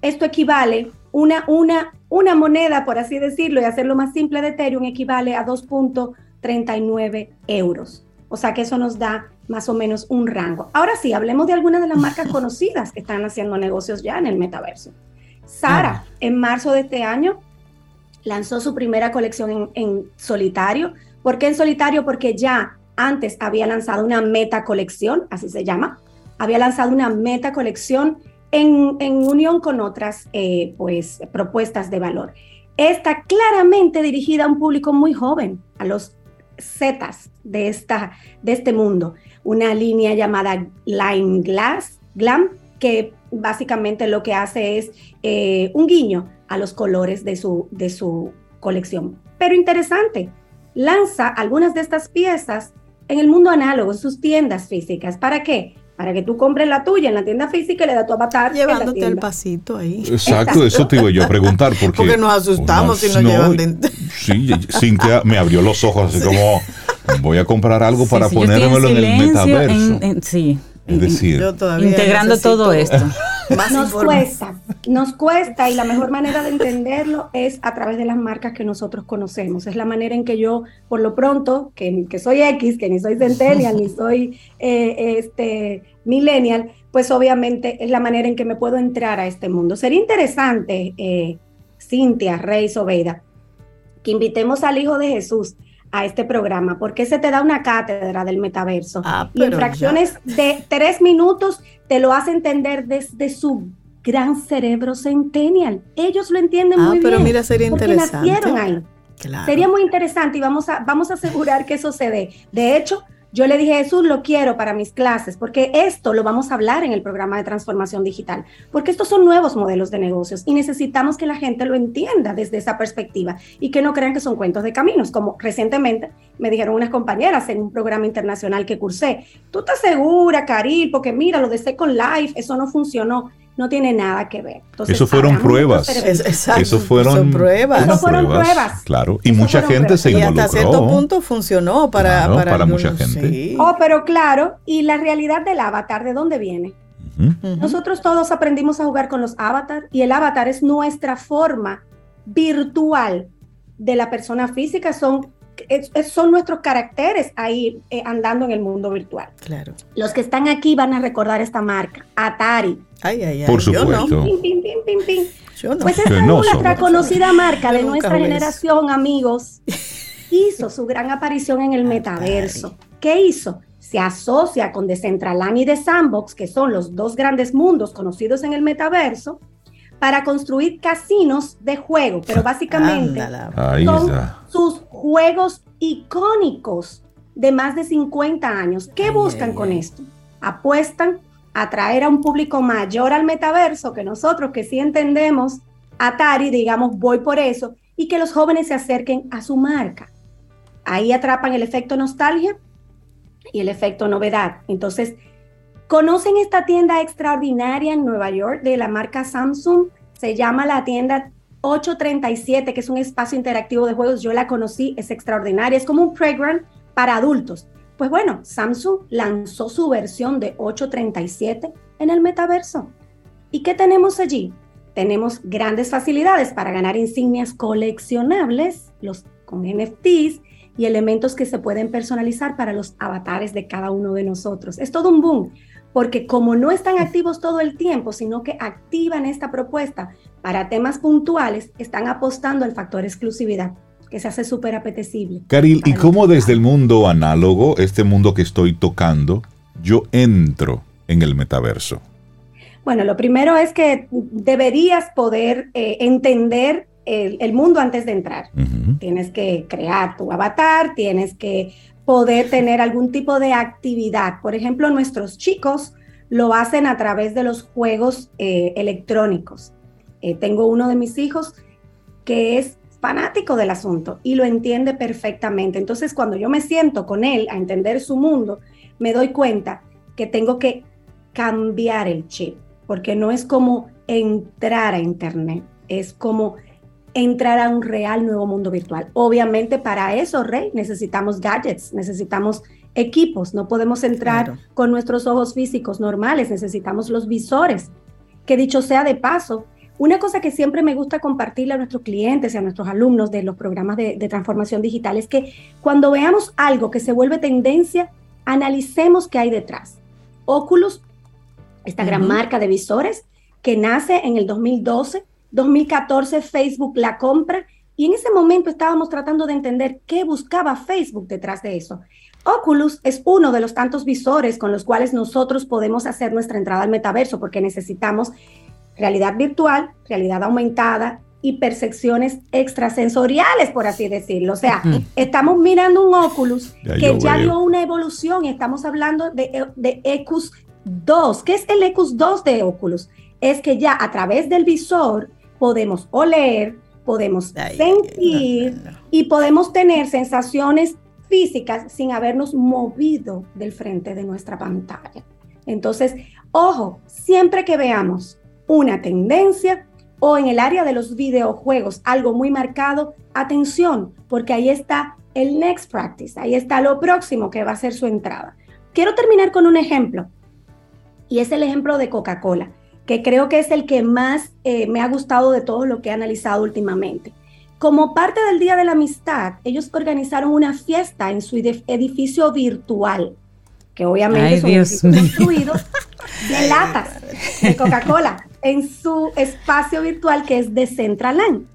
esto equivale, una, una, una moneda, por así decirlo, y hacerlo más simple de Ethereum, equivale a 2.5 39 euros. O sea que eso nos da más o menos un rango. Ahora sí, hablemos de algunas de las marcas conocidas que están haciendo negocios ya en el metaverso. Sara, ah. en marzo de este año, lanzó su primera colección en, solitario. ¿Por qué en solitario? Porque ya antes había lanzado una meta colección, así se llama. Había lanzado una meta colección en, unión con otras eh, pues, propuestas de valor. Está claramente dirigida a un público muy joven, a los zetas de, esta, de este mundo. Una línea llamada Line Glass, Glam, que básicamente lo que hace es eh, un guiño a los colores de su, de su colección. Pero interesante, lanza algunas de estas piezas en el mundo análogo, en sus tiendas físicas. ¿Para qué? Para que tú compres la tuya en la tienda física y le da tu avatar. Llevándote el pasito ahí. Exacto, eso te iba yo a preguntar. Porque, porque nos asustamos si nos llevan dentro. Sí, Cintia me abrió los ojos así como, voy a comprar algo para ponérmelo en, el metaverso. sí, es decir, integrando todo esto. nos cuesta, nos cuesta y la mejor manera de entenderlo es a través de las marcas que nosotros conocemos. Es la manera en que yo, por lo pronto, que, que soy X, que ni soy centennial, ni soy eh, este, millennial, pues obviamente es la manera en que me puedo entrar a este mundo. Sería interesante, eh, Cintia, Rey, Sobeida, que invitemos al Hijo de Jesús a este programa, porque se te da una cátedra del metaverso. Ah, y en fracciones de tres minutos te lo hace entender desde su gran cerebro centennial. Ellos lo entienden ah, muy pero bien. mira, sería interesante. nacieron ahí. Sería muy interesante y vamos a, vamos a asegurar que eso se dé. De hecho, yo le dije, Jesús, lo quiero para mis clases, porque esto lo vamos a hablar en el programa de transformación digital, porque estos son nuevos modelos de negocios y necesitamos que la gente lo entienda desde esa perspectiva y que no crean que son cuentos de caminos, como recientemente me dijeron unas compañeras en un programa internacional que cursé. ¿Tú estás segura, Caril? Porque mira, lo de Second Life, eso no funcionó no tiene nada que ver. eso fueron pruebas. eso fueron pruebas. Eso fueron pruebas. Claro, y mucha gente se involucró. Y hasta cierto punto funcionó para, para, mucha gente. Oh, pero claro, y la realidad del avatar, ¿de dónde viene? Nosotros todos aprendimos a jugar con los avatars y el avatar es nuestra forma virtual de la persona física, son son nuestros caracteres ahí eh, andando en el mundo virtual. Claro. Los que están aquí van a recordar esta marca, Atari. Ay, ay, ay. Por supuesto. Yo no. Pues esta es nuestra conocida marca de nuestra generación, amigos. Hizo su gran aparición en el metaverso. ¿Qué hizo? Se asocia con Decentraland y The Sandbox, que son los dos grandes mundos conocidos en el metaverso, para construir casinos de juego, pero básicamente son sus juegos icónicos de más de 50 años. ¿Qué buscan con esto? Apuestan atraer a un público mayor al metaverso que nosotros, que sí entendemos Atari, digamos, voy por eso, y que los jóvenes se acerquen a su marca. Ahí atrapan el efecto nostalgia y el efecto novedad. Entonces, ¿Conocen esta tienda extraordinaria en Nueva York de la marca Samsung? Se llama la tienda 837, que es un espacio interactivo de juegos. Yo la conocí, es extraordinaria. Es como un playground para adultos. Pues bueno, Samsung lanzó su versión de 837 en el metaverso. ¿Y qué tenemos allí? Tenemos grandes facilidades para ganar insignias coleccionables, los con NFTs y elementos que se pueden personalizar para los avatares de cada uno de nosotros. Es todo un boom porque como no están activos todo el tiempo, sino que activan esta propuesta para temas puntuales, están apostando al factor exclusividad que se hace súper apetecible. Caril, ¿y cómo desde el mundo análogo, este mundo que estoy tocando, yo entro en el metaverso? Bueno, lo primero es que deberías poder eh, entender el, mundo antes de entrar. Tienes que crear tu avatar, tienes que poder tener algún tipo de actividad. Por ejemplo, nuestros chicos lo hacen a través de los juegos eh, electrónicos. Eh, tengo uno de mis hijos que es fanático del asunto y lo entiende perfectamente. Entonces, cuando yo me siento con él a entender su mundo, me doy cuenta que tengo que cambiar el chip, porque no es como entrar a Internet, es como entrar a un real nuevo mundo virtual. Obviamente para eso, Rey, necesitamos gadgets, necesitamos equipos, no podemos entrar con nuestros ojos físicos normales, necesitamos los visores. Que dicho sea de paso, una cosa que siempre me gusta compartirle a nuestros clientes y a nuestros alumnos de los programas de, transformación digital es que cuando veamos algo que se vuelve tendencia, analicemos qué hay detrás. Oculus, esta gran marca de visores que nace en el 2012, 2014 Facebook la compra y en ese momento estábamos tratando de entender qué buscaba Facebook detrás de eso. Oculus es uno de los tantos visores con los cuales nosotros podemos hacer nuestra entrada al metaverso porque necesitamos realidad virtual, realidad aumentada y percepciones extrasensoriales, por así decirlo. O sea, estamos mirando un Oculus que ya dio una evolución y estamos hablando de, de EQs 2. ¿Qué es el ECUS 2 de Oculus? Es que ya a través del visor podemos oler, podemos sentir y podemos tener sensaciones físicas sin habernos movido del frente de nuestra pantalla. Entonces, ojo, siempre que veamos una tendencia o en el área de los videojuegos algo muy marcado, atención, porque ahí está el next practice, ahí está lo próximo que va a ser su entrada. Quiero terminar con un ejemplo, y es el ejemplo de Coca-Cola, que creo que es el que más eh, me ha gustado de todo lo que he analizado últimamente. Como parte del Día de la Amistad, ellos organizaron una fiesta en su edificio virtual, que obviamente son construidos de latas de Coca-Cola en su espacio virtual que es de Centraland.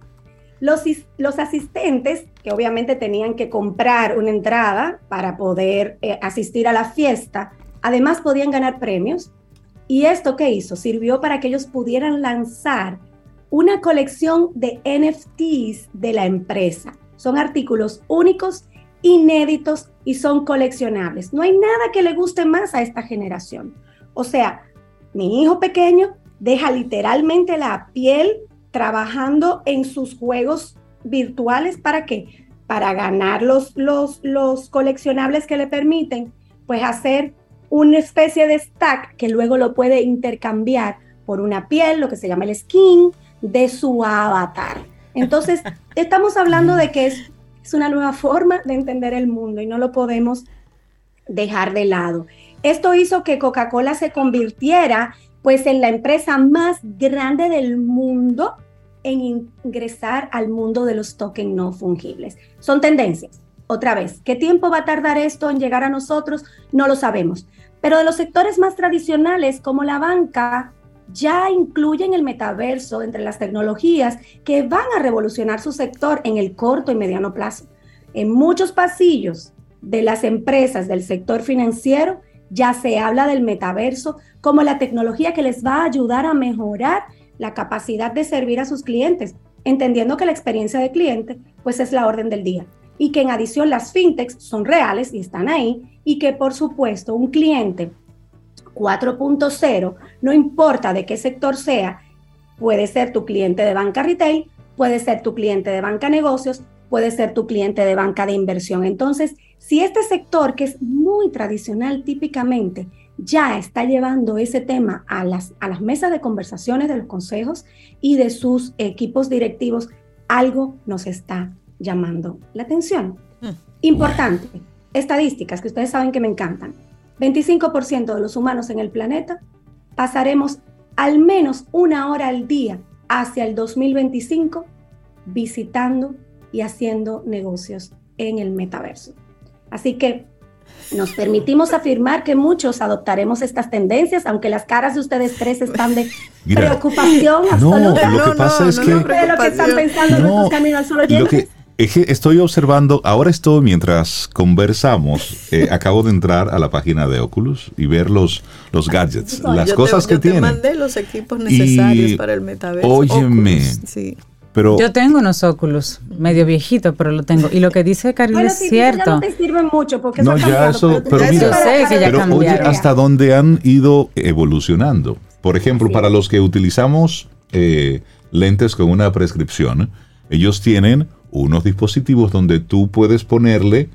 Los, los asistentes, que obviamente tenían que comprar una entrada para poder eh, asistir a la fiesta, además podían ganar premios. ¿Y esto qué hizo? Sirvió para que ellos pudieran lanzar una colección de NFTs de la empresa. Son artículos únicos, inéditos y son coleccionables. No hay nada que le guste más a esta generación. O sea, mi hijo pequeño deja literalmente la piel trabajando en sus juegos virtuales. ¿Para qué? Para ganar los, los, los coleccionables que le permiten, pues hacer una especie de stack que luego lo puede intercambiar por una piel, lo que se llama el skin, de su avatar. Entonces, estamos hablando de que es, es una nueva forma de entender el mundo y no lo podemos dejar de lado. Esto hizo que Coca-Cola se convirtiera pues en la empresa más grande del mundo en ingresar al mundo de los tokens no fungibles. Son tendencias. Otra vez, ¿qué tiempo va a tardar esto en llegar a nosotros? No lo sabemos. Pero de los sectores más tradicionales como la banca, ya incluyen el metaverso entre las tecnologías que van a revolucionar su sector en el corto y mediano plazo. En muchos pasillos de las empresas del sector financiero ya se habla del metaverso como la tecnología que les va a ayudar a mejorar la capacidad de servir a sus clientes, entendiendo que la experiencia de cliente pues es la orden del día y que en adición las fintechs son reales y están ahí y que por supuesto un cliente 4.0, no importa de qué sector sea, puede ser tu cliente de banca retail, puede ser tu cliente de banca negocios, puede ser tu cliente de banca de inversión. Entonces, si este sector, que es muy tradicional típicamente, ya está llevando ese tema a las, a las mesas de conversaciones de los consejos y de sus equipos directivos, algo nos está llamando la atención. Mm. Importante, estadísticas que ustedes saben que me encantan. 25% de los humanos en el planeta pasaremos al menos una hora al día hacia el 2025 visitando y haciendo negocios en el metaverso. Así que nos permitimos afirmar que muchos adoptaremos estas tendencias, aunque las caras de ustedes tres están de preocupación absoluta. No, lo que pasa es que... lo que están pensando nuestros caminos solo estoy observando, ahora estoy mientras conversamos, eh, acabo de entrar a la página de Oculus y ver los, los gadgets, las cosas que tienen. mandé los equipos necesarios para el metaverso. Óyeme. sí. Pero, yo tengo unos óculos medio viejitos, pero lo tengo. Y lo que dice Carlos es cierto. Ya no te sirven mucho porque no, ya eso, pero, mira, sé que ya pero oye, hasta dónde han ido evolucionando. Por ejemplo, para los que utilizamos eh, lentes con una prescripción, ellos tienen unos dispositivos donde tú puedes ponerle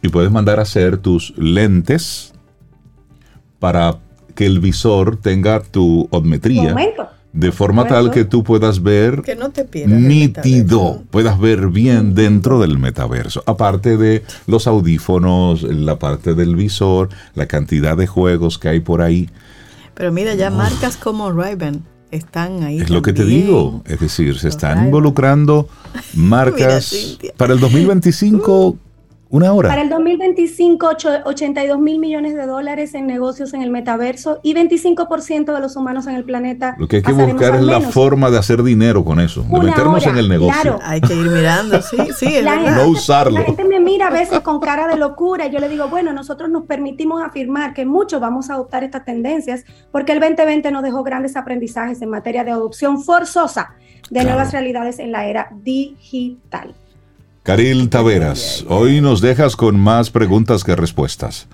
y puedes mandar a hacer tus lentes para que el visor tenga tu odmetría. De forma tal que tú puedas ver que no te nítido, puedas ver bien dentro del metaverso. Aparte de los audífonos, la parte del visor, la cantidad de juegos que hay por ahí. Pero mira, ya marcas como ray están ahí. Es lo que te digo, es decir, se están involucrando marcas para el 2025. Una hora. Para el 2025, 82 mil millones de dólares en negocios en el metaverso y 25% de los humanos en el planeta. Lo que hay que buscar es la forma de hacer dinero con eso, de meternos en el negocio. Claro. Hay que ir mirando, sí, sí, es no usarlo. La gente me mira a veces con cara de locura y yo le digo, bueno, nosotros nos permitimos afirmar que muchos vamos a adoptar estas tendencias porque el 2020 nos dejó grandes aprendizajes en materia de adopción forzosa de nuevas realidades en la era digital. Caril Taveras, hoy nos dejas con más preguntas que respuestas.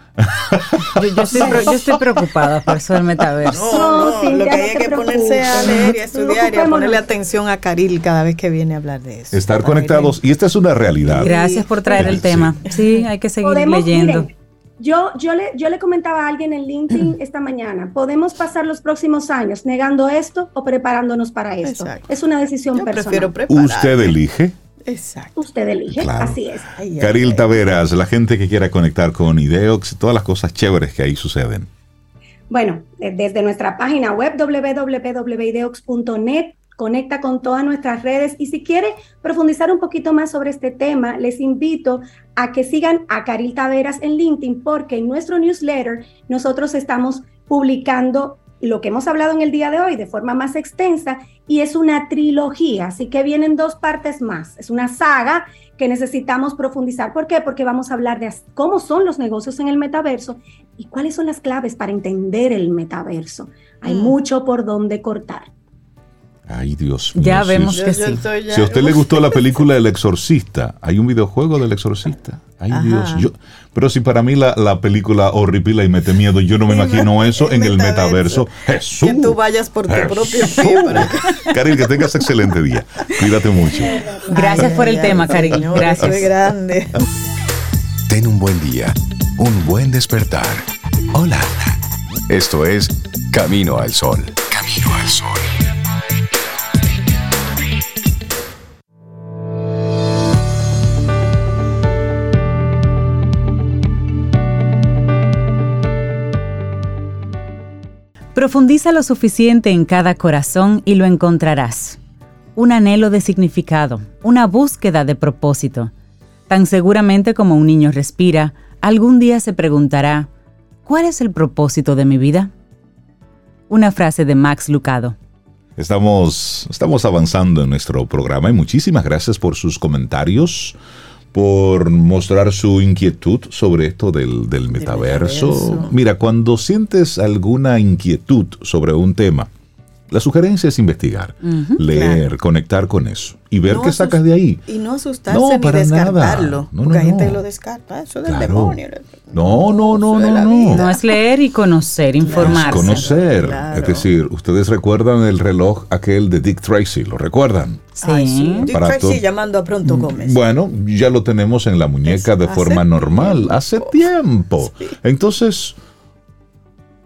Yo, yo estoy, pre- yo estoy preocupada por eso del metaverso. No, no, lo que no hay que ponerse a leer y a estudiar y a ponerle atención a Caril cada vez que viene a hablar de eso. Estar conectados, y esta es una realidad. Gracias por traer el tema. Sí, hay que seguir Podemos, leyendo. miren, yo, yo, le, yo le comentaba a alguien en LinkedIn esta mañana, podemos pasar los próximos años negando esto o preparándonos para esto. Exacto. Es una decisión Yo personal. prefiero preparar. Usted elige. Exacto. Usted elige, Claro. así es. Ay, ay, Caril ay. Taveras, la gente que quiera conectar con Ideox y todas las cosas chéveres que ahí suceden. Bueno, eh, desde nuestra página web www.ideox.net conecta con todas nuestras redes y si quiere profundizar un poquito más sobre este tema, les invito a que sigan a Caril Taveras en LinkedIn porque en nuestro newsletter nosotros estamos publicando lo que hemos hablado en el día de hoy de forma más extensa y es una trilogía, así que vienen dos partes más. Es una saga que necesitamos profundizar. ¿Por qué? Porque vamos a hablar de cómo son los negocios en el metaverso y cuáles son las claves para entender el metaverso. Hay Mm. mucho por donde cortar. Ay, Dios mío. Ya si vemos us- que sí. ya- Si a usted le gustó la película El Exorcista, hay un videojuego del Exorcista. Ay, Ajá. Dios. Yo, pero si para mí la, la película horripila y mete miedo, yo no me imagino eso en el metaverso. Jesús. Que tú vayas por tu propio Jesús. para Karil, que tengas excelente día. Cuídate mucho. Gracias por el ay, tema, Karil. Gracias. Soy grande. Ten un buen día, un buen despertar. Hola. Esto es Camino al Sol. Camino al Sol. Profundiza lo suficiente en cada corazón y lo encontrarás. Un anhelo de significado, una búsqueda de propósito. Tan seguramente como un niño respira, algún día se preguntará, ¿cuál es el propósito de mi vida? Una frase de Max Lucado. Estamos, estamos avanzando en nuestro programa y muchísimas gracias por sus comentarios, por mostrar su inquietud sobre esto del, del metaverso. metaverso. Mira, cuando sientes alguna inquietud sobre un tema, la sugerencia es investigar, leer, Claro. conectar con eso y ver No qué sacas de ahí. Y no asustarse No, ni para descartarlo. nada. No, porque no, hay gente lo descarta. Eso es del Claro. demonio. No, no, no, es no, no. es leer y conocer, informarse. Conocer. Claro. Es decir, ustedes recuerdan el reloj aquel de Dick Tracy, ¿lo recuerdan? Sí. Ay, sí. Dick Tracy llamando a Pronto Gómez. Bueno, ya lo tenemos en la muñeca de Hace forma normal, tiempo. hace tiempo. Sí. Entonces,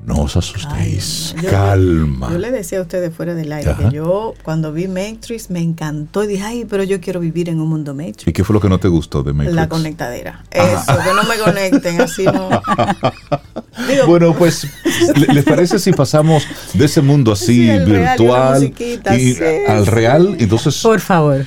no os asustéis, Ay, no. Yo- calma. Yo le decía a ustedes fuera del aire Ajá. que yo cuando vi Matrix me encantó y dije, ay, pero yo quiero vivir en un mundo Matrix. ¿Y qué fue lo que no te gustó de Matrix? La conectadera. Eso, que no me conecten, así no. Bueno, pues, ¿le- ¿les parece si pasamos de ese mundo así Sí, el real, y una virtual y sí, al real? Entonces, Por favor.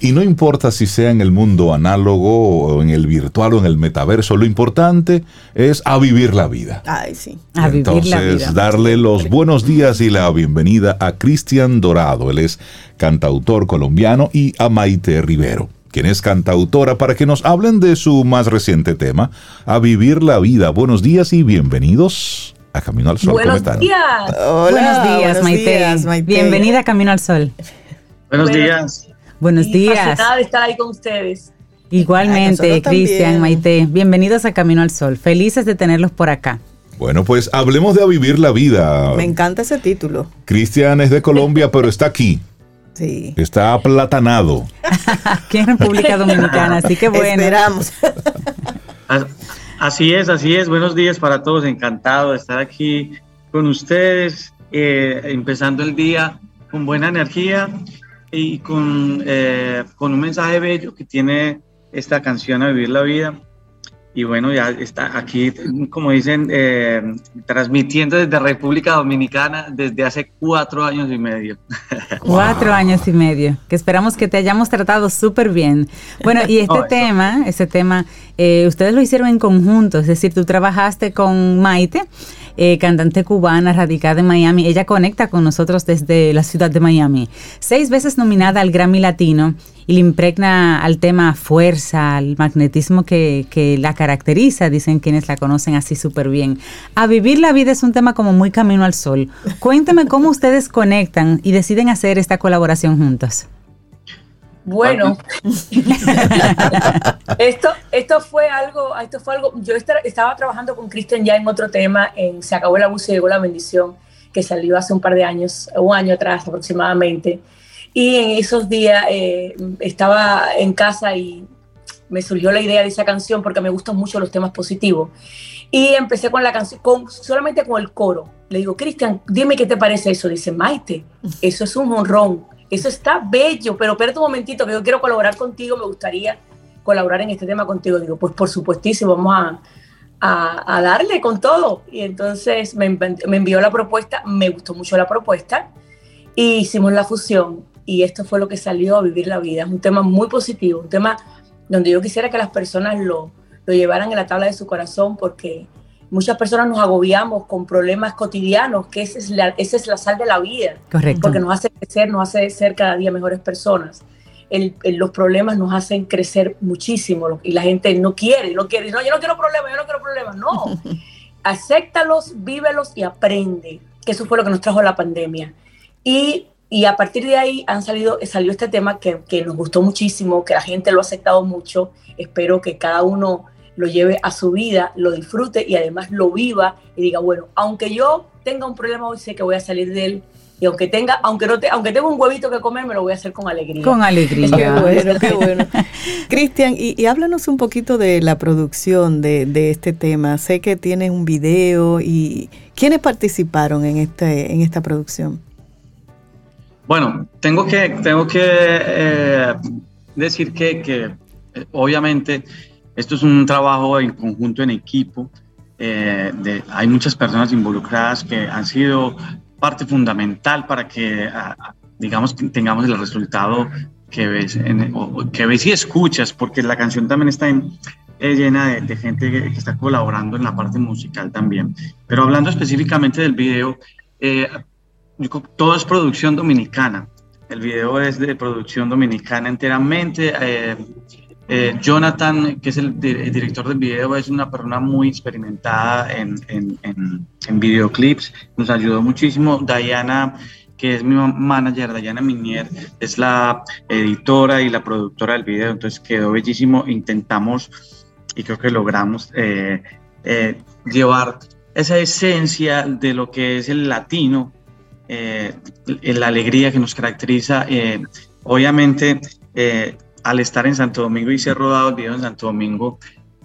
y no importa si sea en el mundo análogo o en el virtual o en el metaverso, lo importante es a vivir la vida. Ay, sí. A vivir Entonces, la vida. darle los buenos días y la bienvenida a Cristian Dorado. Él es cantautor colombiano y a Maite Rivero, quien es cantautora, para que nos hablen de su más reciente tema, A Vivir la Vida. Buenos días y bienvenidos a Camino al Sol. ¿Cómo Buenos están? días. Hola, buenos días, buenos Maite. días, Maite. Bienvenida a Camino al Sol. Buenos Buenos días. Buenos días. de estar ahí con ustedes. Igualmente. Cristian, Maite. Bienvenidos a Camino al Sol. Felices de tenerlos por acá. Bueno, pues hablemos de A Vivir la Vida. Me encanta ese título. Cristian es de Colombia, pero está aquí. Sí. Está aplatanado. Aquí en República Dominicana, así que bueno. Esperamos. Así es, así es. Buenos días para todos. Encantado de estar aquí con ustedes, eh, empezando el día con buena energía y con, eh, con un mensaje bello que tiene esta canción A Vivir la Vida. Y bueno, ya está aquí, como dicen, eh, transmitiendo desde República Dominicana desde hace cuatro años y medio. Cuatro años y medio, que esperamos que te hayamos tratado súper bien. Bueno, y este Oh, tema, ese tema, eh, ustedes lo hicieron en conjunto, es decir, tú trabajaste con Maite, eh, cantante cubana radicada en Miami. Ella conecta con nosotros desde la ciudad de Miami. Seis veces nominada al Grammy Latino y le impregna al tema fuerza, al magnetismo que, que la caracteriza, dicen quienes la conocen así súper bien. A vivir la vida es un tema como muy camino al sol. Cuénteme cómo ustedes conectan y deciden hacer esta colaboración juntos. Bueno, esto, esto fue algo, esto fue algo, yo estaba trabajando con Cristian ya en otro tema, en Se acabó el abuso y llegó la bendición, que salió hace un par de años, un año atrás aproximadamente. Y en esos días eh, estaba en casa y me surgió la idea de esa canción porque me gustan mucho los temas positivos. Y empecé con la canción, con, solamente con el coro. Le digo, Cristian, dime qué te parece eso. Dice, Maite, eso es un honrón. Eso está bello, pero espérate un momentito, que yo quiero colaborar contigo, me gustaría colaborar en este tema contigo. Digo, pues por supuestísimo, vamos a, a, darle con todo. Y entonces me, me, envió la propuesta, me gustó mucho la propuesta, y hicimos la fusión. Y esto fue lo que salió a vivir la vida. Es un tema muy positivo, un tema donde yo quisiera que las personas lo, lo llevaran en la tabla de su corazón, porque muchas personas nos agobiamos con problemas cotidianos, que esa es la, esa es la sal de la vida. Correcto. Porque nos hace crecer, nos hace ser cada día mejores personas. El, los problemas nos hacen crecer muchísimo y la gente no quiere, no quiere, no, yo no quiero problemas, yo no quiero problemas, no. Acéptalos, vívelos y aprende, que eso fue lo que nos trajo la pandemia. Y, y a partir de ahí han salido, salió este tema que, que nos gustó muchísimo, que la gente lo ha aceptado mucho. Espero que cada uno lo lleve a su vida, lo disfrute y además lo viva y diga, bueno, aunque yo tenga un problema hoy, sé que voy a salir de él. Y aunque tenga, aunque no te, aunque tenga un huevito que comer, me lo voy a hacer con alegría. Con alegría. qué bueno, qué bueno. Cristian, y, háblanos un poquito de la producción de, de, este tema. Sé que tienes un video y ¿quiénes participaron en este, en esta producción? Bueno, tengo que, tengo que eh, decir que, que eh, obviamente esto es un trabajo en conjunto, en equipo. Eh, de, hay muchas personas involucradas que han sido parte fundamental para que, digamos, tengamos el resultado que ves, en, que ves y escuchas, porque la canción también está en, eh, llena de, gente que, está colaborando en la parte musical también. Pero hablando específicamente del video, eh, todo es producción dominicana. El video es de producción dominicana enteramente. Eh, Jonathan, que es el, director del video, es una persona muy experimentada en, en, en, videoclips, nos ayudó muchísimo. Diana, que es mi manager, Diana Minier, es la editora y la productora del video, entonces quedó bellísimo. Intentamos y creo que logramos eh, eh, llevar esa esencia de lo que es el latino, la alegría que nos caracteriza. obviamente, al estar en Santo Domingo y ser rodado el video en Santo Domingo,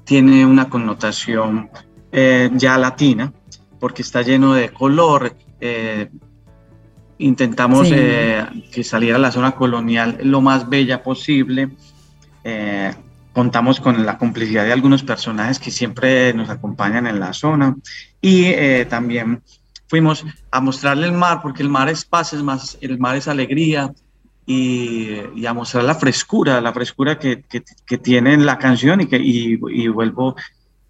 tiene una connotación eh, ya latina, porque está lleno de color. Eh, intentamos eh, que saliera la zona colonial lo más bella posible. contamos con la complicidad de algunos personajes que siempre nos acompañan en la zona y también fuimos a mostrarle el mar, porque el mar es paz, es más, el mar es alegría, y, a mostrar la frescura, la frescura que, que, tiene la canción y que y, vuelvo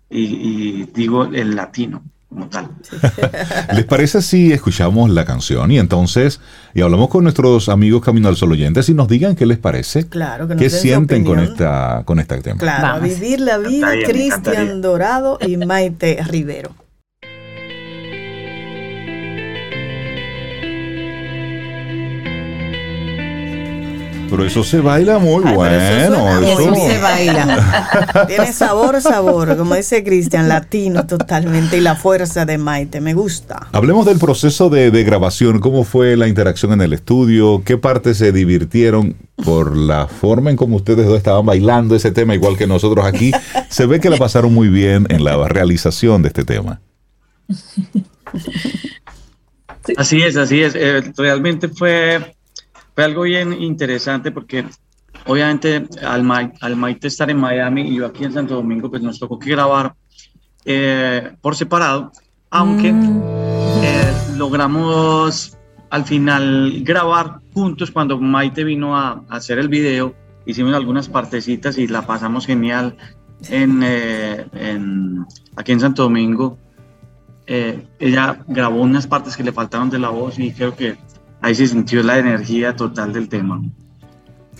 y, digo el latino como tal. ¿Les parece si escuchamos la canción y entonces y hablamos con nuestros amigos Camino al Sol oyentes y nos digan qué les parece? Claro, que ¿Qué sienten con esta con esta tema? Claro, vivir la vida, Cristian Dorado y Maite Rivero. Pero eso se baila muy bueno. Eso, se baila. Tiene sabor, sabor, como dice Cristian, latino totalmente y la fuerza de Maite, me gusta. Hablemos del proceso de, grabación, cómo fue la interacción en el estudio, qué partes se divirtieron por la forma en cómo ustedes dos estaban bailando ese tema, igual que nosotros aquí. Se ve que la pasaron muy bien en la realización de este tema. Así es, así es. Eh, realmente fue fue algo bien interesante porque obviamente al, al Maite estar en Miami y yo aquí en Santo Domingo, pues nos tocó que grabar eh, por separado, aunque mm. eh, logramos al final grabar juntos cuando Maite vino a, hacer el video, hicimos algunas partecitas y la pasamos genial en, eh, en aquí en Santo Domingo. ella grabó unas partes que le faltaron de la voz y creo que ahí se sintió la energía total del tema.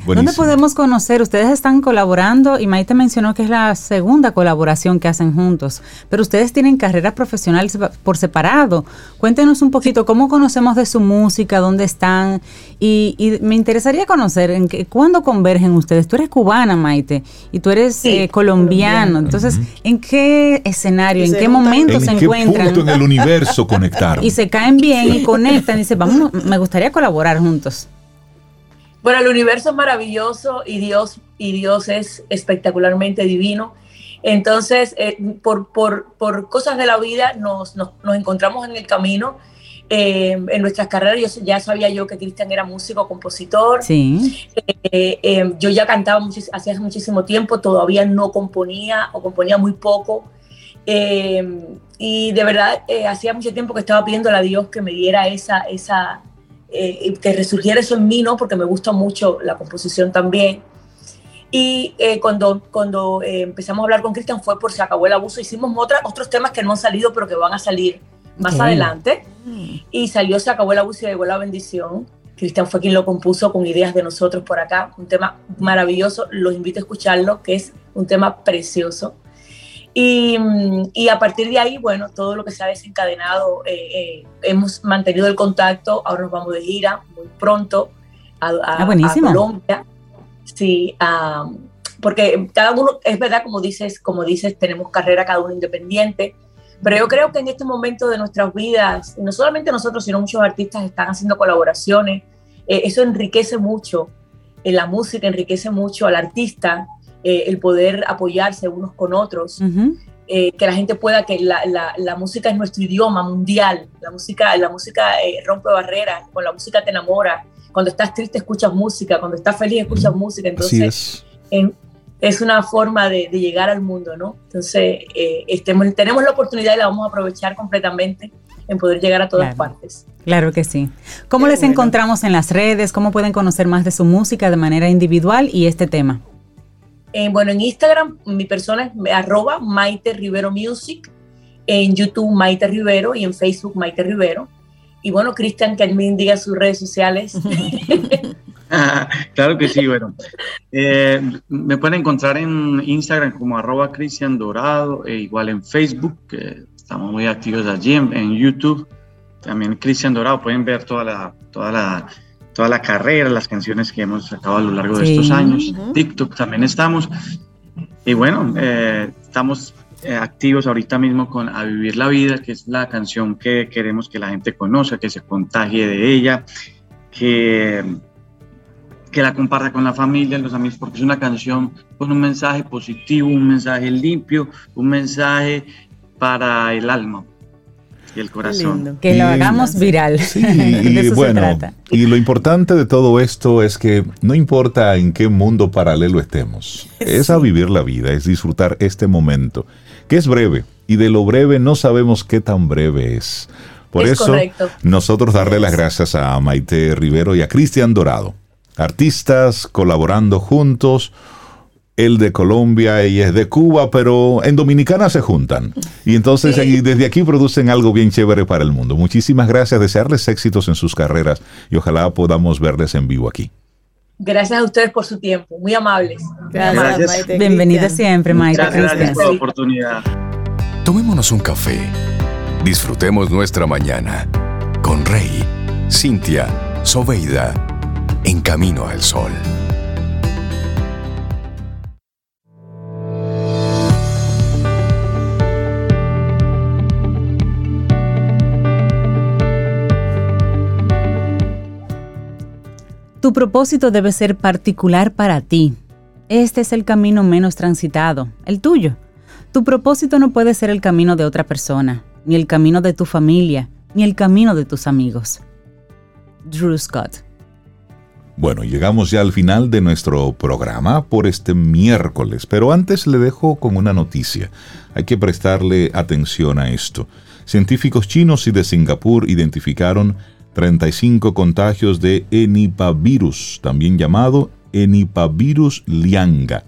¿Dónde podemos conocer? Ustedes están colaborando y Maite mencionó que es la segunda colaboración que hacen juntos, pero ustedes tienen carreras profesionales por separado. Cuéntenos un poquito cómo conocemos de su música, dónde están y, me interesaría conocer en qué, cuándo convergen ustedes. Tú eres cubana, Maite, y tú eres eh, colombiano. Entonces, ¿en qué escenario, en qué momento se encuentran? Punto en el universo conectar. Y se caen bien y conectan y dicen, vamos, me gustaría colaborar juntos. Bueno, el universo es maravilloso y Dios, y Dios es espectacularmente divino. Entonces, eh, por, por, por, cosas de la vida nos, nos, nos encontramos en el camino. Eh, en nuestras carreras, yo, ya sabía yo que Cristian era músico, compositor. Sí. Eh, yo ya cantaba hacía muchísimo tiempo, todavía no componía o componía muy poco. y de verdad, hacía mucho tiempo que estaba pidiéndole a Dios que me diera esa, esa, eh, que resurgiera eso en mí, ¿no? Porque me gusta mucho la composición también. Y eh, cuando, cuando eh, empezamos a hablar con Cristian fue por Se acabó el abuso. Hicimos otros temas que no han salido, pero que van a salir más adelante. Y salió Se acabó el abuso y llegó la bendición. Cristian fue quien lo compuso con ideas de nosotros por acá. Un tema maravilloso. Los invito a escucharlo, que es un tema precioso. Y, y, a partir de ahí, bueno, todo lo que se ha desencadenado, eh, eh, hemos mantenido el contacto, ahora nos vamos de gira muy pronto a, a, ah, Colombia. Sí, porque cada uno, es verdad, como dices, como dices, tenemos carrera cada uno independiente, pero yo creo que en este momento de nuestras vidas, no solamente nosotros, sino muchos artistas están haciendo colaboraciones, eh, eso enriquece mucho, la música enriquece mucho al artista eh, el poder apoyarse unos con otros, eh, que la gente pueda, que la, la, música es nuestro idioma mundial, la música, la música eh, rompe barreras, con la música te enamora, cuando estás triste escuchas música, cuando estás feliz escuchas música, entonces es. una forma de, llegar al mundo, ¿no? Entonces estemos, tenemos la oportunidad y la vamos a aprovechar completamente en poder llegar a todas partes. Claro que sí. ¿Cómo les encontramos en las redes? ¿Cómo pueden conocer más de su música de manera individual y este tema? Eh, bueno, en Instagram mi persona es arroba Maite Rivero Music, en YouTube Maite Rivero y en Facebook Maite Rivero. Y bueno, Cristian, que me diga sus redes sociales. claro que sí, bueno. Eh, me pueden encontrar en Instagram como arroba Cristian Dorado, e igual en Facebook, estamos muy activos allí, en, en YouTube también Cristian Dorado, pueden ver toda la, toda la toda la carrera, las canciones que hemos sacado a lo largo de estos años. TikTok también estamos. Y bueno, eh, estamos eh, activos ahorita mismo con A Vivir la Vida, que es la canción que queremos que la gente conozca, que se contagie de ella, que, que la comparta con la familia, los amigos, porque es una canción con un mensaje positivo, un mensaje limpio, un mensaje para el alma, y el corazón. Que lo hagamos viral. Sí, y bueno, y lo importante de todo esto es que no importa en qué mundo paralelo estemos, es a vivir la vida, es disfrutar este momento, que es breve, y de lo breve no sabemos qué tan breve es. Por eso, nosotros darle las gracias a Maite Rivero y a Cristian Dorado, artistas colaborando juntos él de Colombia, ella es de Cuba, pero en Dominicana se juntan. Y entonces desde aquí producen algo bien chévere para el mundo. Muchísimas gracias, desearles éxitos en sus carreras y ojalá podamos verles en vivo aquí. Gracias a ustedes por su tiempo, muy amables. Gracias. Bienvenida siempre, Maite. Gracias por la oportunidad. Tomémonos un café. Disfrutemos nuestra mañana con Rey, Cintia, Soveida, en camino al sol. Tu propósito debe ser particular para ti. Este es el camino menos transitado, el tuyo. Tu propósito no puede ser el camino de otra persona, ni el camino de tu familia, ni el camino de tus amigos. Drew Scott. Bueno, llegamos ya al final de nuestro programa por este miércoles, pero antes le dejo con una noticia. Hay que prestarle atención a esto. Científicos chinos y de Singapur identificaron 35 contagios de enipavirus, también llamado enipavirus lianga.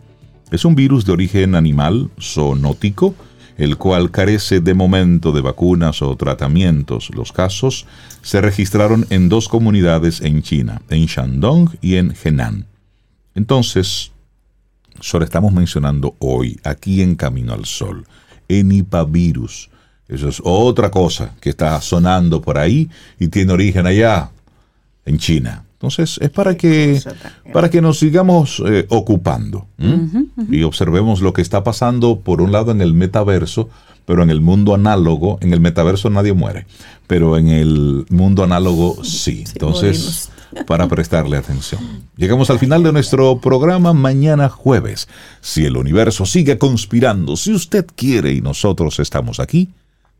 Es un virus de origen animal zoonótico, el cual carece de momento de vacunas o tratamientos. Los casos se registraron en dos comunidades en China, en Shandong y en Henan. Entonces, solo estamos mencionando hoy, aquí en Camino al Sol, enipavirus. Eso es otra cosa que está sonando por ahí y tiene origen allá, en China. Entonces, es para que, para que nos sigamos eh, ocupando y observemos lo que está pasando, por un lado, en el metaverso, pero en el mundo análogo, en el metaverso nadie muere, pero en el mundo análogo sí. Entonces, para prestarle atención. Llegamos al final de nuestro programa mañana jueves. Si el universo sigue conspirando, si usted quiere y nosotros estamos aquí,